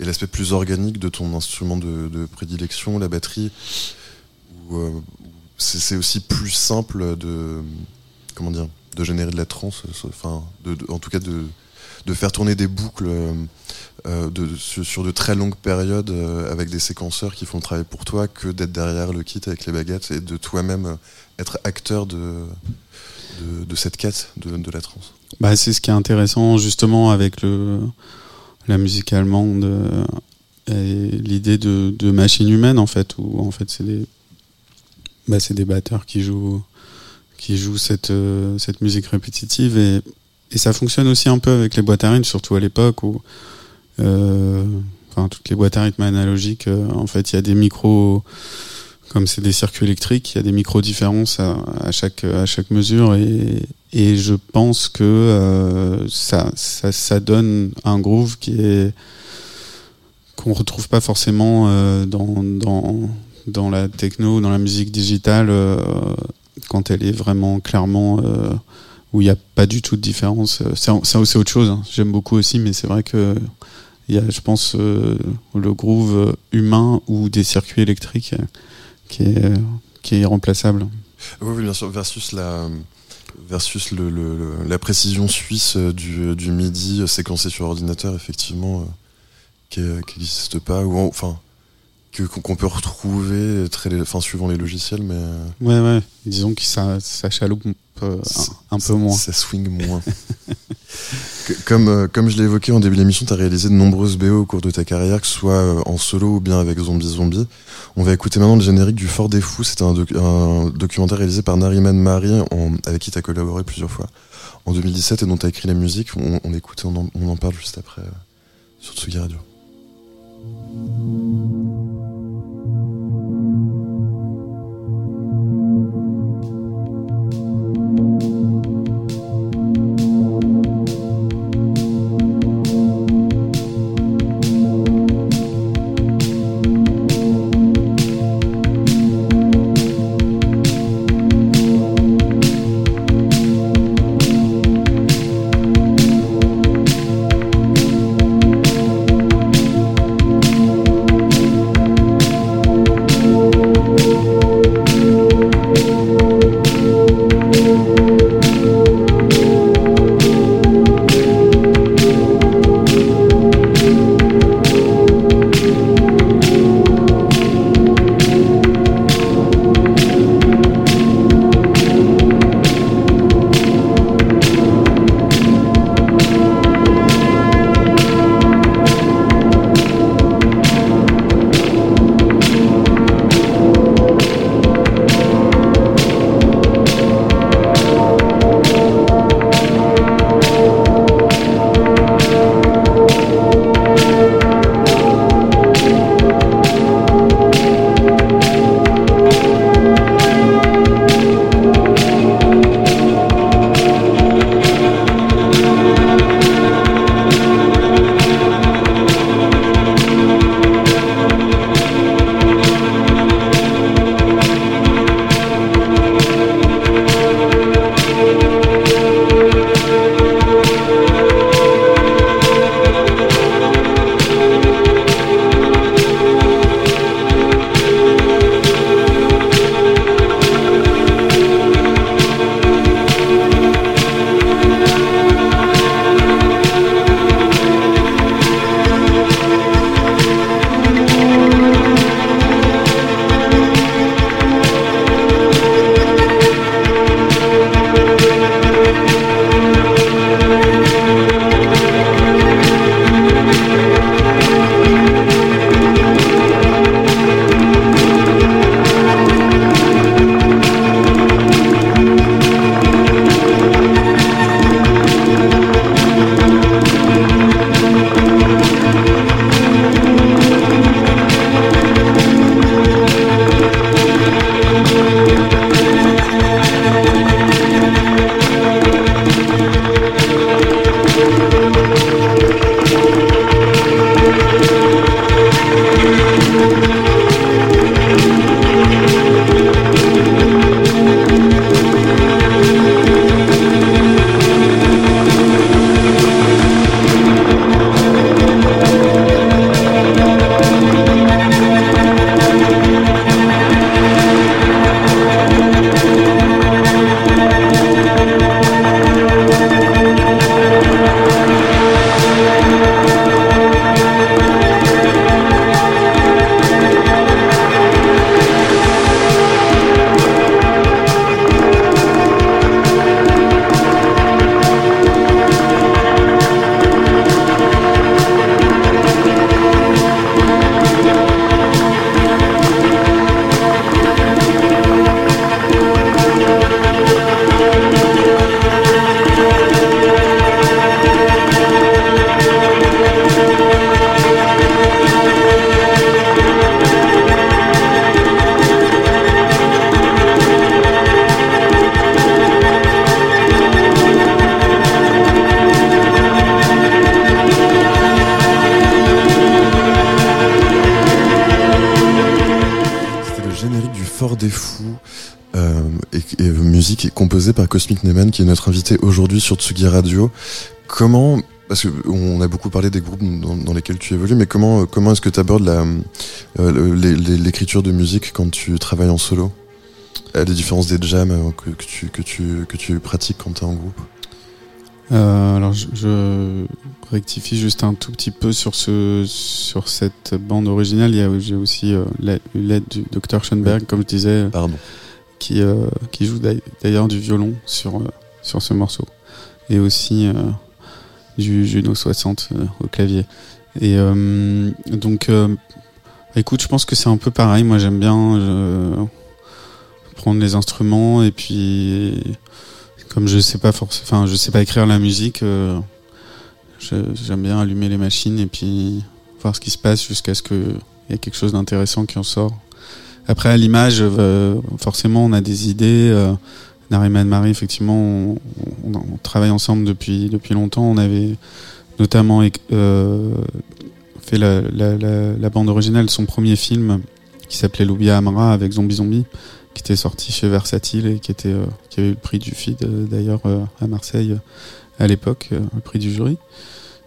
et l'aspect plus organique de ton instrument de, de prédilection, la batterie, euh, c'est aussi plus simple de comment dire, de générer de la trance, enfin, de, de- en tout cas de de faire tourner des boucles euh, euh, sur, de très longues périodes euh, avec des séquenceurs qui font le travail pour toi que d'être derrière le kit avec les baguettes et de toi-même euh, être acteur de, de, cette quête de, la trance. Bah, c'est ce qui est intéressant justement avec le, la musique allemande euh, et l'idée de, machine humaine en fait, où en fait c'est des, bah, c'est des batteurs qui jouent, qui jouent cette, euh, cette musique répétitive et, et ça fonctionne aussi un peu avec les boîtes à rythme, surtout à l'époque où euh, enfin, toutes les boîtes à rythme analogiques, euh, en fait il y a des micros comme c'est des circuits électriques, il y a des micro différences à, chaque à chaque mesure et, et je pense que ça, ça donne un groove qui est qu'on retrouve pas forcément dans dans dans la techno, dans la musique digitale quand elle est vraiment clairement euh, où il n'y a pas du tout de différence. C'est c'est autre chose. hein. J'aime beaucoup aussi, mais c'est vrai que il y a, je pense, euh, le groove humain ou des circuits électriques euh, qui est, euh, qui est irremplaçable. Oui, bien sûr, versus la versus le, la précision suisse euh, du, du MIDI euh, séquencé sur ordinateur, effectivement, euh, qui n'existe pas, ou en- enfin qu'on peut retrouver très, enfin suivant les logiciels, mais Ouais, ouais. Disons que ça, ça chaloupe un, un peu moins. Ça swing moins. Que- comme, euh, comme je l'ai évoqué en début d'émission, tu as réalisé de nombreuses BO au cours de ta carrière, que ce soit euh, en solo ou bien avec Zombie Zombie. On va écouter maintenant le générique du Fort des Fous. C'est un, doc- un documentaire réalisé par Nariman Mari, avec qui tu as collaboré plusieurs fois. en 2017 et dont tu as écrit la musique. On, on l'écoute et on en, on en parle juste après euh, sur Tsugi Radio. Qui est notre invité aujourd'hui sur Tsugi Radio. Comment, parce que on a beaucoup parlé des groupes dans, dans lesquels tu évolues, mais comment, comment est-ce que tu abordes euh, l'écriture de musique quand tu travailles en solo? Euh, Les différences des jams euh, que, que tu, que, tu, que tu pratiques quand tu es en groupe? Euh, alors je, je rectifie juste un tout petit peu sur ce sur cette bande originale. J'ai aussi euh, l'aide du docteur Schoenberg, comme je disais, Pardon. qui euh, qui joue d'ail- d'ailleurs du violon sur euh, sur ce morceau et aussi euh, du Juno 60 euh, au clavier. Et euh, donc, écoute, je pense que c'est un peu pareil. Moi, j'aime bien prendre les instruments et puis comme je sais pas forcément, je sais pas écrire la musique, j'aime bien allumer les machines et puis voir ce qui se passe jusqu'à ce qu'il y ait quelque chose d'intéressant qui en sort. Après, à l'image, forcément, on a des idées. Nariman Marie, effectivement, on, travaille ensemble depuis, depuis longtemps. On avait notamment euh, fait la, la, la, bande originale de son premier film qui s'appelait Loubia Amra avec Zombie Zombie, qui était sorti chez Versatile et qui, était, euh, qui avait eu le prix du FID euh, d'ailleurs euh, à Marseille à l'époque, le prix du jury.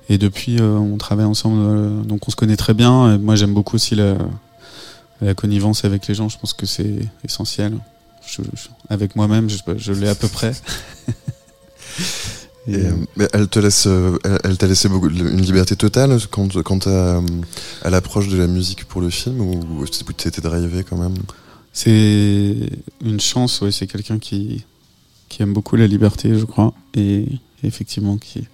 Et depuis, on travaille ensemble, donc on se connaît très bien. Moi, j'aime beaucoup aussi la, la connivence avec les gens. Je pense que c'est essentiel. Je- je- avec moi-même, je, je l'ai à peu près. Et, euh, mais elle te laisse, euh, elle, t'a laissé beaucoup, une liberté totale quand, quand à, euh, à l'approche de la musique pour le film ou t'étais drivé quand même? C'est une chance, ouais, c'est quelqu'un qui, qui aime beaucoup la liberté, je crois, et effectivement qui,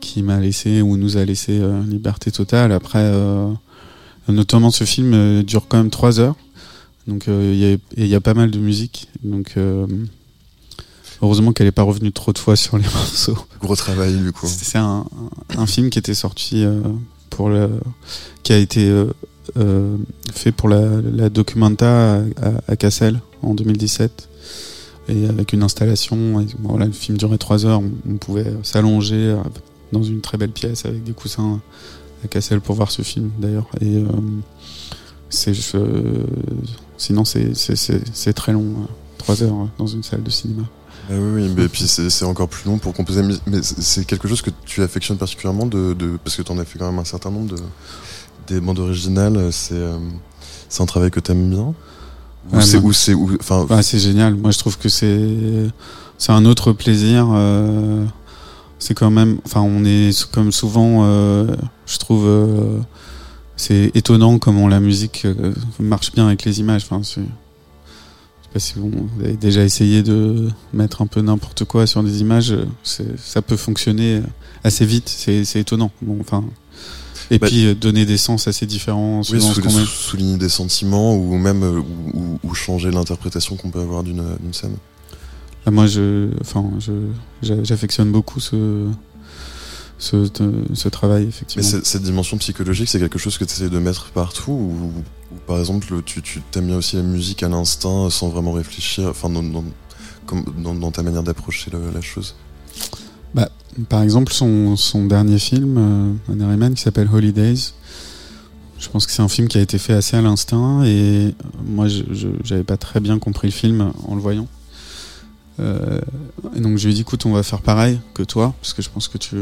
qui m'a laissé ou nous a laissé euh, liberté totale. Après, euh, notamment ce film dure quand même trois heures, donc euh, il y a- y, pas mal de musique, donc euh, heureusement qu'elle n'est pas revenue trop de fois sur les morceaux. Gros travail du coup. C'est un, film qui était sorti euh, pour le, qui a été euh, fait pour la, la documenta à, Cassel en 2017 et avec une installation. Et, bon, voilà, le film durait trois heures. On, on pouvait s'allonger dans une très belle pièce avec des coussins à Cassel pour voir ce film d'ailleurs. Et euh, c'est sinon c'est très long, euh, trois heures euh, dans une salle de cinéma. Ah oui, oui, mais puis c'est encore plus long pour composer. Mais c'est quelque chose que tu affectionnes particulièrement de, de parce que t'en as fait quand même un certain nombre de des bandes originales. C'est euh, c'est un travail que t'aimes bien? Ou Ouais, c'est enfin Ouais, c'est génial. Moi, je trouve que c'est c'est un autre plaisir. euh, c'est quand même, enfin, on est comme souvent, euh, je trouve, euh, c'est étonnant comment la musique euh, marche bien avec les images. Enfin, je sais pas si vous avez déjà essayé de mettre un peu n'importe quoi sur des images. euh, Ça peut fonctionner assez vite. C'est étonnant. Bon, enfin. Et Bah, puis euh, donner des sens assez différents oui, sou- sou- souligner des sentiments ou même euh, ou, changer l'interprétation qu'on peut avoir d'une scène. Là, moi, je, enfin, j'affectionne beaucoup ce, ce, ce travail, Mais effectivement. c'est- cette dimension psychologique, c'est quelque chose que tu essaies de mettre partout ou, ou par exemple, tu, tu aimes bien aussi la musique à l'instinct sans vraiment réfléchir, enfin, dans, dans, comme- dans- dans ta manière d'approcher la chose? Par exemple, son, son dernier film, euh, un Harryman, qui s'appelle Holidays. Je pense que c'est un film qui a été fait assez à l'instinct et euh, moi, je, je- j'avais pas très bien compris le film en le voyant. Euh, et donc, je lui ai dit, écoute, on va faire pareil que toi, parce que je pense que tu.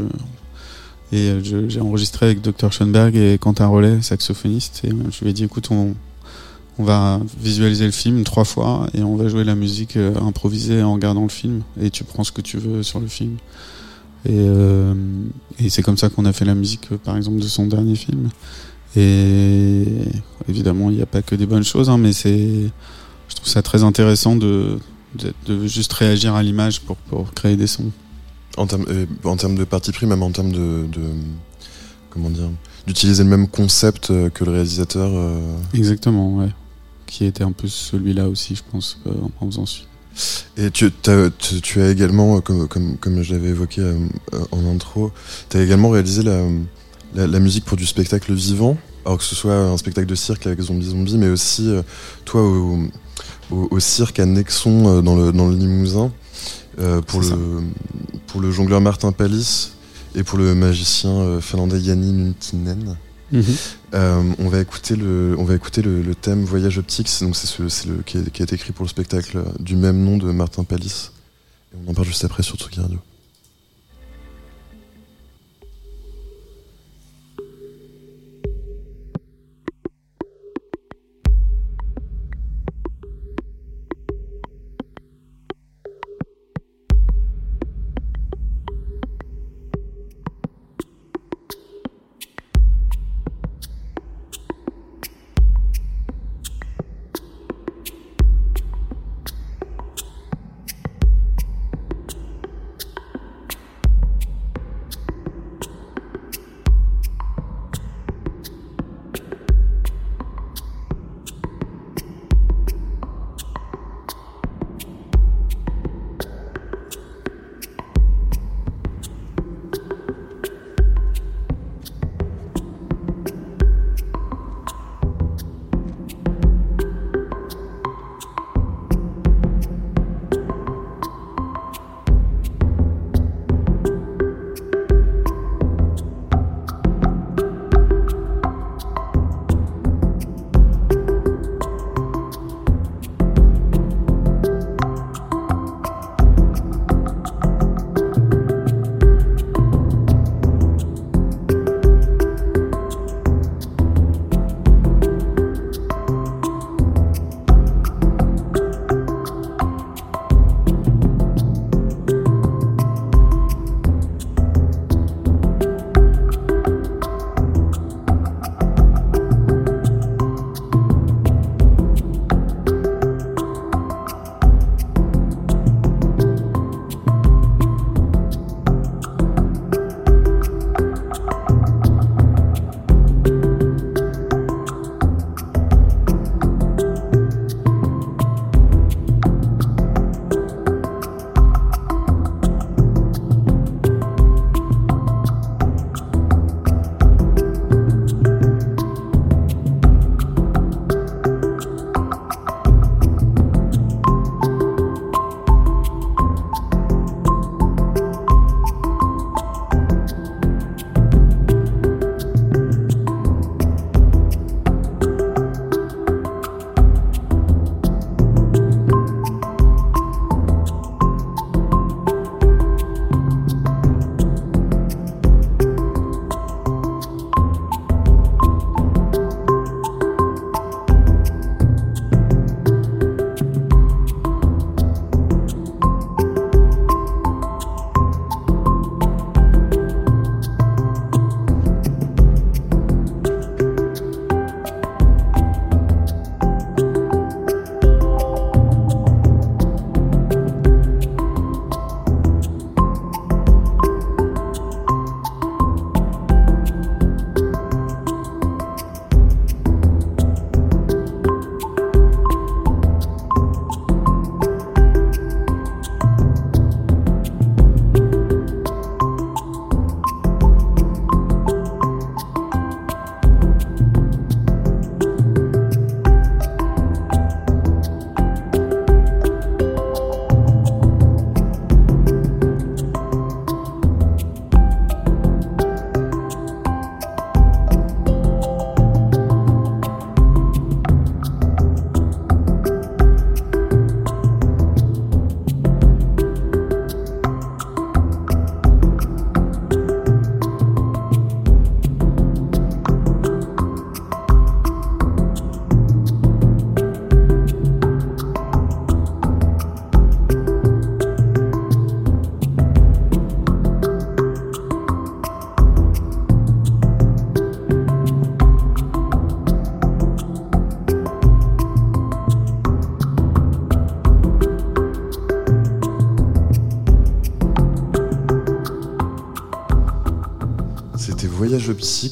Et euh, j'ai enregistré avec Dr. Schoenberg et Quentin Rollet, saxophoniste, et euh, je lui ai dit, écoute, on, on va visualiser le film trois fois et on va jouer la musique euh, improvisée en regardant le film et tu prends ce que tu veux sur le film. Et, euh, et c'est comme ça qu'on a fait la musique, par exemple, de son dernier film. Et évidemment, il n'y a pas que des bonnes choses, hein, mais c'est, je trouve ça très intéressant de, de, de juste réagir à l'image pour, pour créer des sons. En termes euh, en termes de parti pris, même en termes de, de comment dire, d'utiliser le même concept euh, que le réalisateur. euh, Exactement, ouais. Qui était un peu celui-là aussi, je pense, euh, en faisant ce. Et tu, t'as- tu, tu as également, comme, comme, comme je l'avais évoqué en intro, tu as également réalisé la, la, la musique pour du spectacle vivant, alors que ce soit un spectacle de cirque avec Zombie Zombie, mais aussi toi au, au, au cirque à Nexon dans, le, dans le Limousin, euh, pour, le, pour le jongleur Martin Palis et pour le magicien euh, finlandais Jani Nuntinen. Euh, on va écouter le, on va écouter le, le thème Voyage Optics, donc c'est ce, c'est le qui, est, qui a été écrit pour le spectacle du même nom de Martin Palis. Et on en parle juste après sur Tsugi Radio.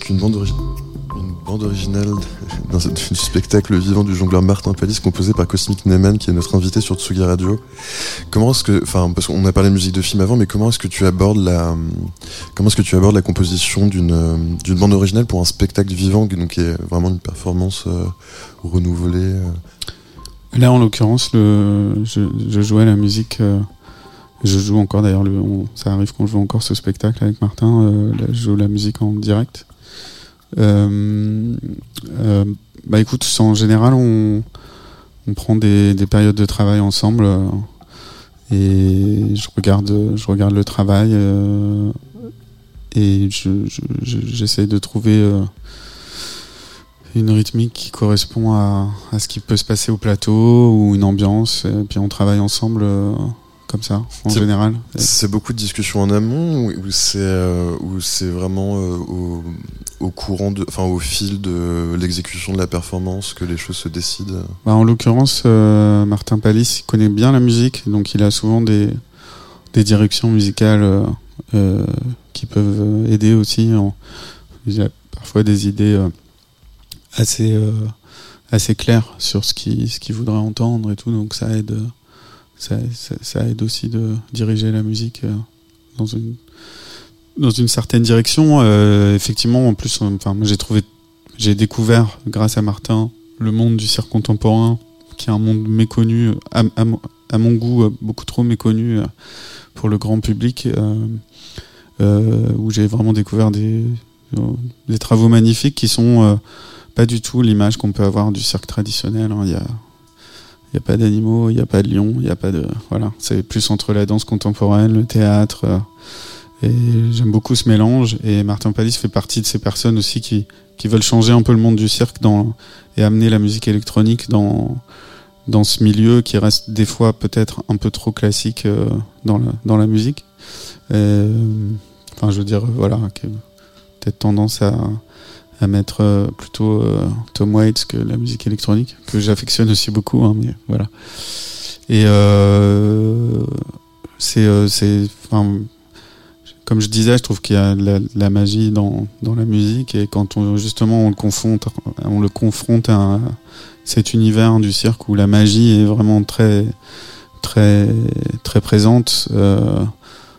Une bande, une bande originale du spectacle vivant du jongleur Martin Palis composé par Cosmic Neyman qui est notre invité sur Tsugi Radio. Comment est-ce que, enfin, parce qu'on a parlé de musique de film avant, mais comment est-ce que tu abordes la, comment est-ce que tu abordes la composition d'une d'une bande originale pour un spectacle vivant, qui est vraiment une performance euh, renouvelée euh? Là, en l'occurrence, je jouais la musique. euh, je joue encore d'ailleurs. Ça arrive qu'on joue encore ce spectacle avec Martin. euh, je joue la musique en direct. Euh, euh, bah écoute, en général, on, prend des, des périodes de travail ensemble et je regarde, je regarde le travail et je- je- je- j'essaye de trouver. une rythmique qui correspond à, à ce qui peut se passer au plateau ou une ambiance et puis on travaille ensemble comme ça en général C'est beaucoup de discussions en amont ou c'est euh, c'est vraiment euh, au, au courant de, enfin au fil de l'exécution de la performance que les choses se décident? Bah, en l'occurrence euh, Martin Palis il connaît bien la musique donc il a souvent des, des directions musicales qui peuvent aider aussi en- il a parfois des idées assez assez claires sur ce qu'il ce qu'il voudrait entendre et tout donc ça aide ça, aide aussi de diriger la musique euh, dans une dans une certaine direction Euh, effectivement en plus enfin j'ai trouvé j'ai découvert grâce à Martin le monde du cirque contemporain qui est un monde méconnu à, mon- goût euh, beaucoup trop méconnu pour le grand public où j'ai vraiment découvert des des travaux magnifiques qui sont pas du tout l'image qu'on peut avoir du cirque traditionnel hein. il y a il n'y a pas d'animaux, il n'y a pas de lions, il n'y a pas de. Voilà. C'est plus entre la danse contemporaine, le théâtre. euh, et j'aime beaucoup ce mélange. Et Martin Palis fait partie de ces personnes aussi qui, qui veulent changer un peu le monde du cirque et amener la musique électronique dans, dans ce milieu qui reste des fois peut-être un peu trop classique euh, dans, la, dans la musique. Enfin, je veux dire, voilà, que peut-être tendance à, à mettre euh, plutôt euh, Tom Waits que la musique électronique, que j'affectionne aussi beaucoup, hein, mais voilà. Et euh, c'est, comme je disais, je trouve qu'il y a de la, magie dans, la musique et quand on, justement on le confronte, on le confronte à cet univers du cirque où la magie est vraiment très, très, très présente,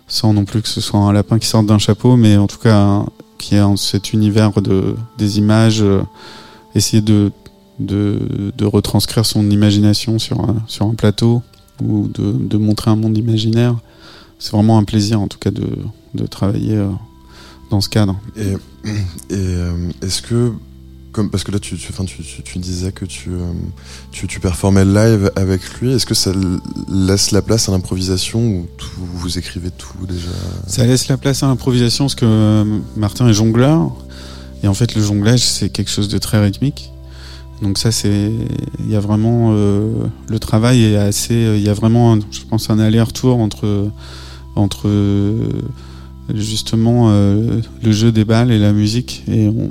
sans non plus que ce soit un lapin qui sorte d'un chapeau, mais en tout cas qui est en cet univers de, des images, euh, essayer de, de, de retranscrire son imagination sur un, sur un plateau ou de, de montrer un monde imaginaire. C'est vraiment un plaisir en tout cas de, de travailler euh, dans ce cadre. Et, euh, est-ce que, parce que là tu, disais que tu, euh, tu, tu performais live avec lui, est-ce que ça laisse la place à l'improvisation ou vous écrivez tout déjà? Ça laisse la place à l'improvisation parce que euh, Martin est jongleur. Et en fait le jonglage c'est quelque chose de très rythmique. Donc ça c'est il y a vraiment euh, le travail est assez il y a vraiment je pense un aller-retour entre justement le jeu des balles et la musique. Et on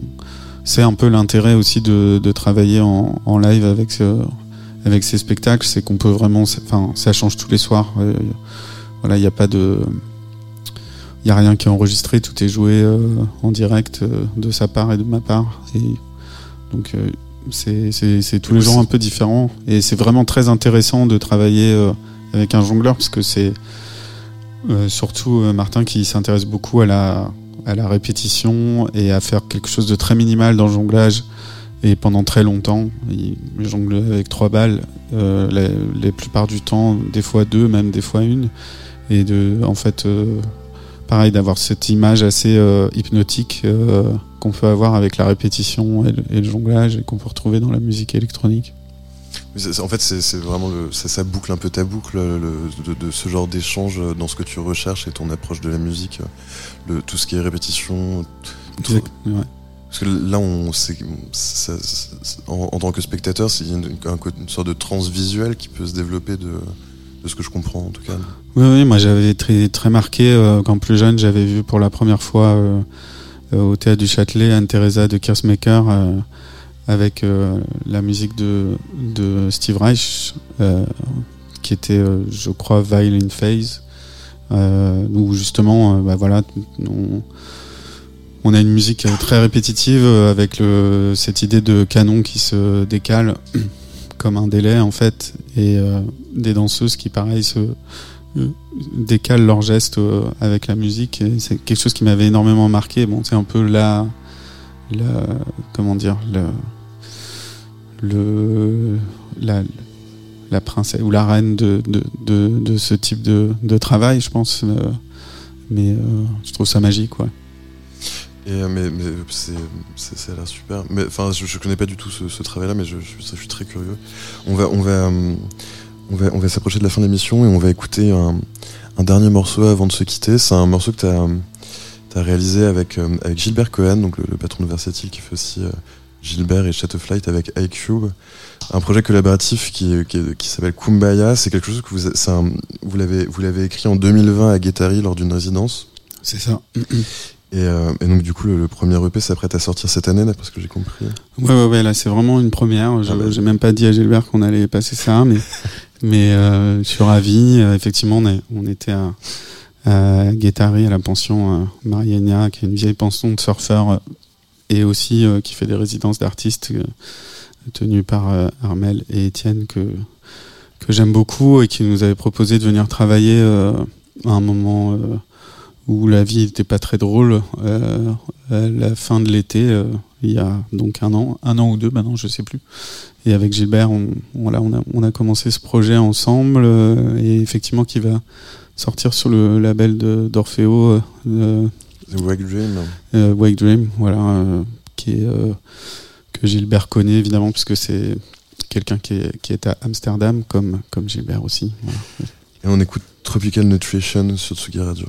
c'est un peu l'intérêt aussi de, travailler en, live avec ce, avec ces spectacles c'est qu'on peut vraiment enfin ça change tous les soirs Euh, voilà il n'y a pas de il n'y a rien qui est enregistré, tout est joué euh, en direct euh, de sa part et de ma part. Et donc euh, c'est tous les jours un peu différent. Et c'est vraiment très intéressant de travailler euh, avec un jongleur parce que c'est euh, surtout euh, Martin qui s'intéresse beaucoup à la, à la répétition et à faire quelque chose de très minimal dans le jonglage. Et pendant très longtemps, il jongle avec trois balles, euh, les plupart du temps, des fois deux, même des fois une. Et de, en fait, euh, pareil d'avoir cette image assez euh, hypnotique euh, qu'on peut avoir avec la répétition et le jonglage et qu'on peut retrouver dans la musique électronique. En fait, c'est vraiment le, ça, ça boucle un peu ta boucle le- de, de ce genre d'échange dans ce que tu recherches et ton approche de la musique, le, tout ce qui est répétition. tout- ouais. Parce que là, on, en, en tant que spectateur, c'est une, un co- une sorte de transe visuelle qui peut se développer de, de ce que je comprends en tout cas. Oui, oui, moi j'avais été très marqué euh, quand plus jeune, j'avais vu pour la première fois euh, euh, au théâtre du Châtelet Anne-Theresa de Kersmaker avec euh, la musique de, de Steve Reich euh, qui était, euh, je crois, Violin Phase, où justement, bah, voilà, on, on a une musique très répétitive avec le, cette idée de canon qui se décale comme un délai en fait et euh, des danseuses qui pareil se décalent leurs gestes avec la musique c'est quelque chose qui m'avait énormément marqué. Bon c'est un peu la, la comment dire le le la la princesse ou la reine de, de, de, ce type de, de travail je pense euh, mais euh, je trouve ça magique ouais Et, euh, mais mais c'est, ça a l'air super. Mais enfin, je, je connais pas du tout ce, ce travail-là, mais je, je, suis très curieux. On va, on va, on va, on va s'approcher de la fin de l'émission et on va écouter un, un dernier morceau avant de se quitter. C'est un morceau que tu as, réalisé avec, euh, avec Gilbert Cohen, donc le, le patron de Versatile qui fait aussi euh, Gilbert et Chateau Flight avec iCube. Un projet collaboratif qui, qui, qui s'appelle Kumbaya. C'est quelque chose que vous, un- vous l'avez, vous l'avez écrit en 2020 à Guétari lors d'une résidence. c'est ça Et, euh, et donc du coup le, le premier EP s'apprête à sortir cette année d'après ce que j'ai compris. Ouais, ouais, ouais, là c'est vraiment une première. Je- Ah bah. J'ai même pas dit à Gilbert qu'on allait passer ça, mais, mais euh, je suis ravi. Effectivement, on, est- on était à, à Guétari, à la pension euh, Mariania, qui est une vieille pension de surfeurs euh, et aussi euh, qui fait des résidences d'artistes euh, tenues par euh, Armel et Étienne, que, que j'aime beaucoup et qui nous avaient proposé de venir travailler euh, à un moment. euh, où la vie n'était pas très drôle euh, à la fin de l'été euh, il y a donc un an un an ou deux maintenant je sais plus et avec Gilbert on, on, a, commencé ce projet ensemble euh, et effectivement qui va sortir sur le label d'Orfeo euh, The Wake Dream. euh, Wake Dream voilà euh, qui est euh, que Gilbert connaît évidemment puisque c'est quelqu'un qui est, qui est à Amsterdam comme comme Gilbert aussi voilà. Et on écoute Tropical Nutrition sur Tsugi Radio.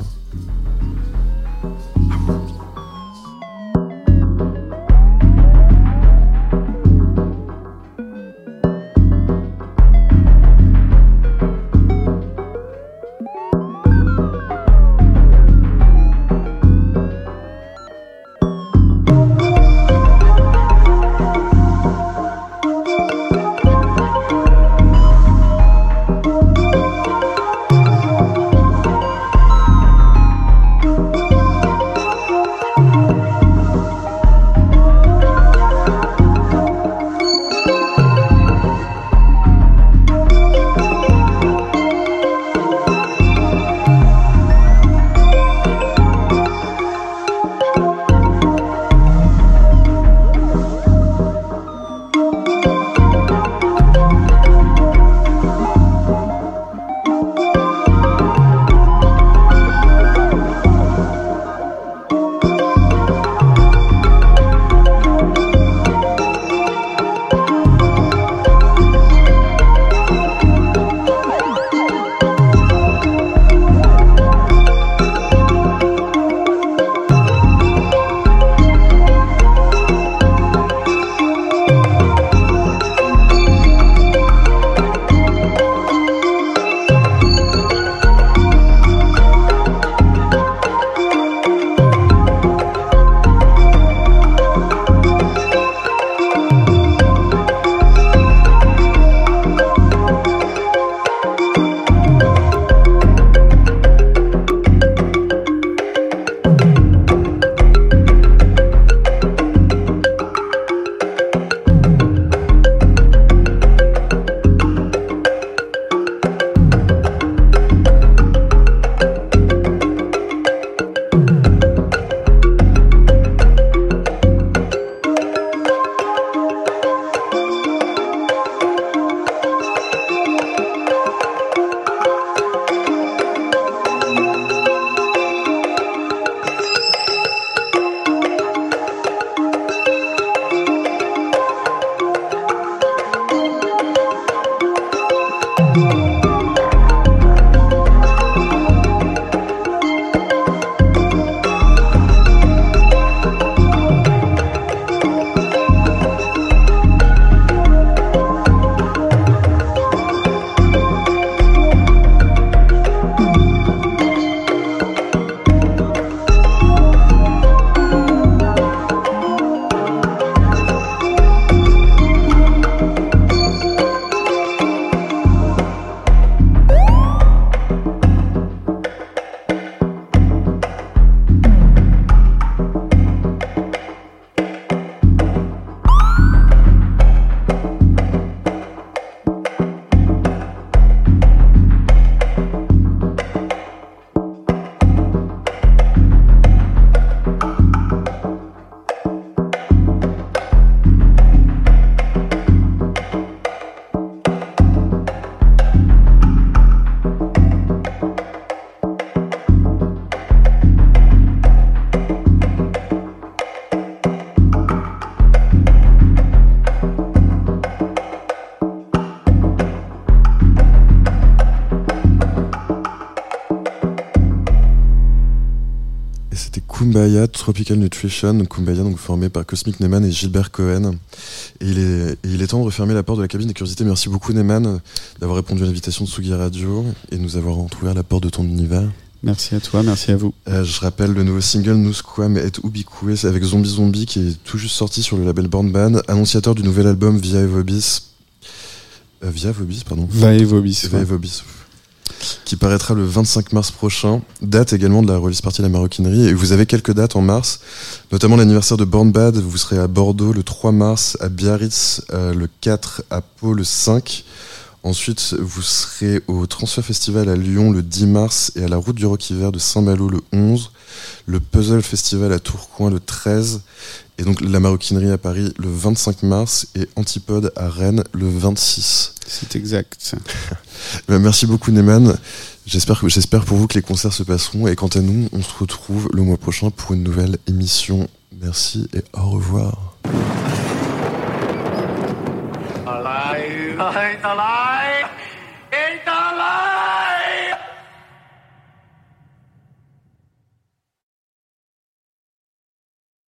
Tropical Nutrition. Kumbaya, donc formé par Cosmic Neyman et Gilbert Cohen. Et il est, et il est temps de refermer la porte de la cabine des curiosités. Merci beaucoup Neyman d'avoir répondu à l'invitation de Sugi Radio et de nous avoir entrouvert la porte de ton univers. Merci à toi, merci à vous. Euh, je rappelle le nouveau single Nusquam et Ubikwe avec Zombie Zombie qui est tout juste sorti sur le label Born Band, annonciateur du nouvel album Via Vobis. Euh, Via Vobis, pardon. Va et Vobis. Via Vobis. Qui paraîtra le 25 mars prochain. Date également de la release partie de la maroquinerie. Et vous avez quelques dates en mars, notamment l'anniversaire de Born Bad. Vous serez à Bordeaux le 3 mars, à Biarritz euh, le 4, à Pau le 5. Ensuite, vous serez au Transfer Festival à Lyon le 10 mars et à la Route du Rock Hiver de Saint-Malo le 11, le Puzzle Festival à Tourcoing le 13, et donc la maroquinerie à Paris le 25 mars et Antipode à Rennes le 26. C'est exact. Ben, merci beaucoup Neyman. J'espère pour vous que les concerts se passeront et quant à nous, on se retrouve le mois prochain pour une nouvelle émission. Merci et au revoir. Alive, alive, alive.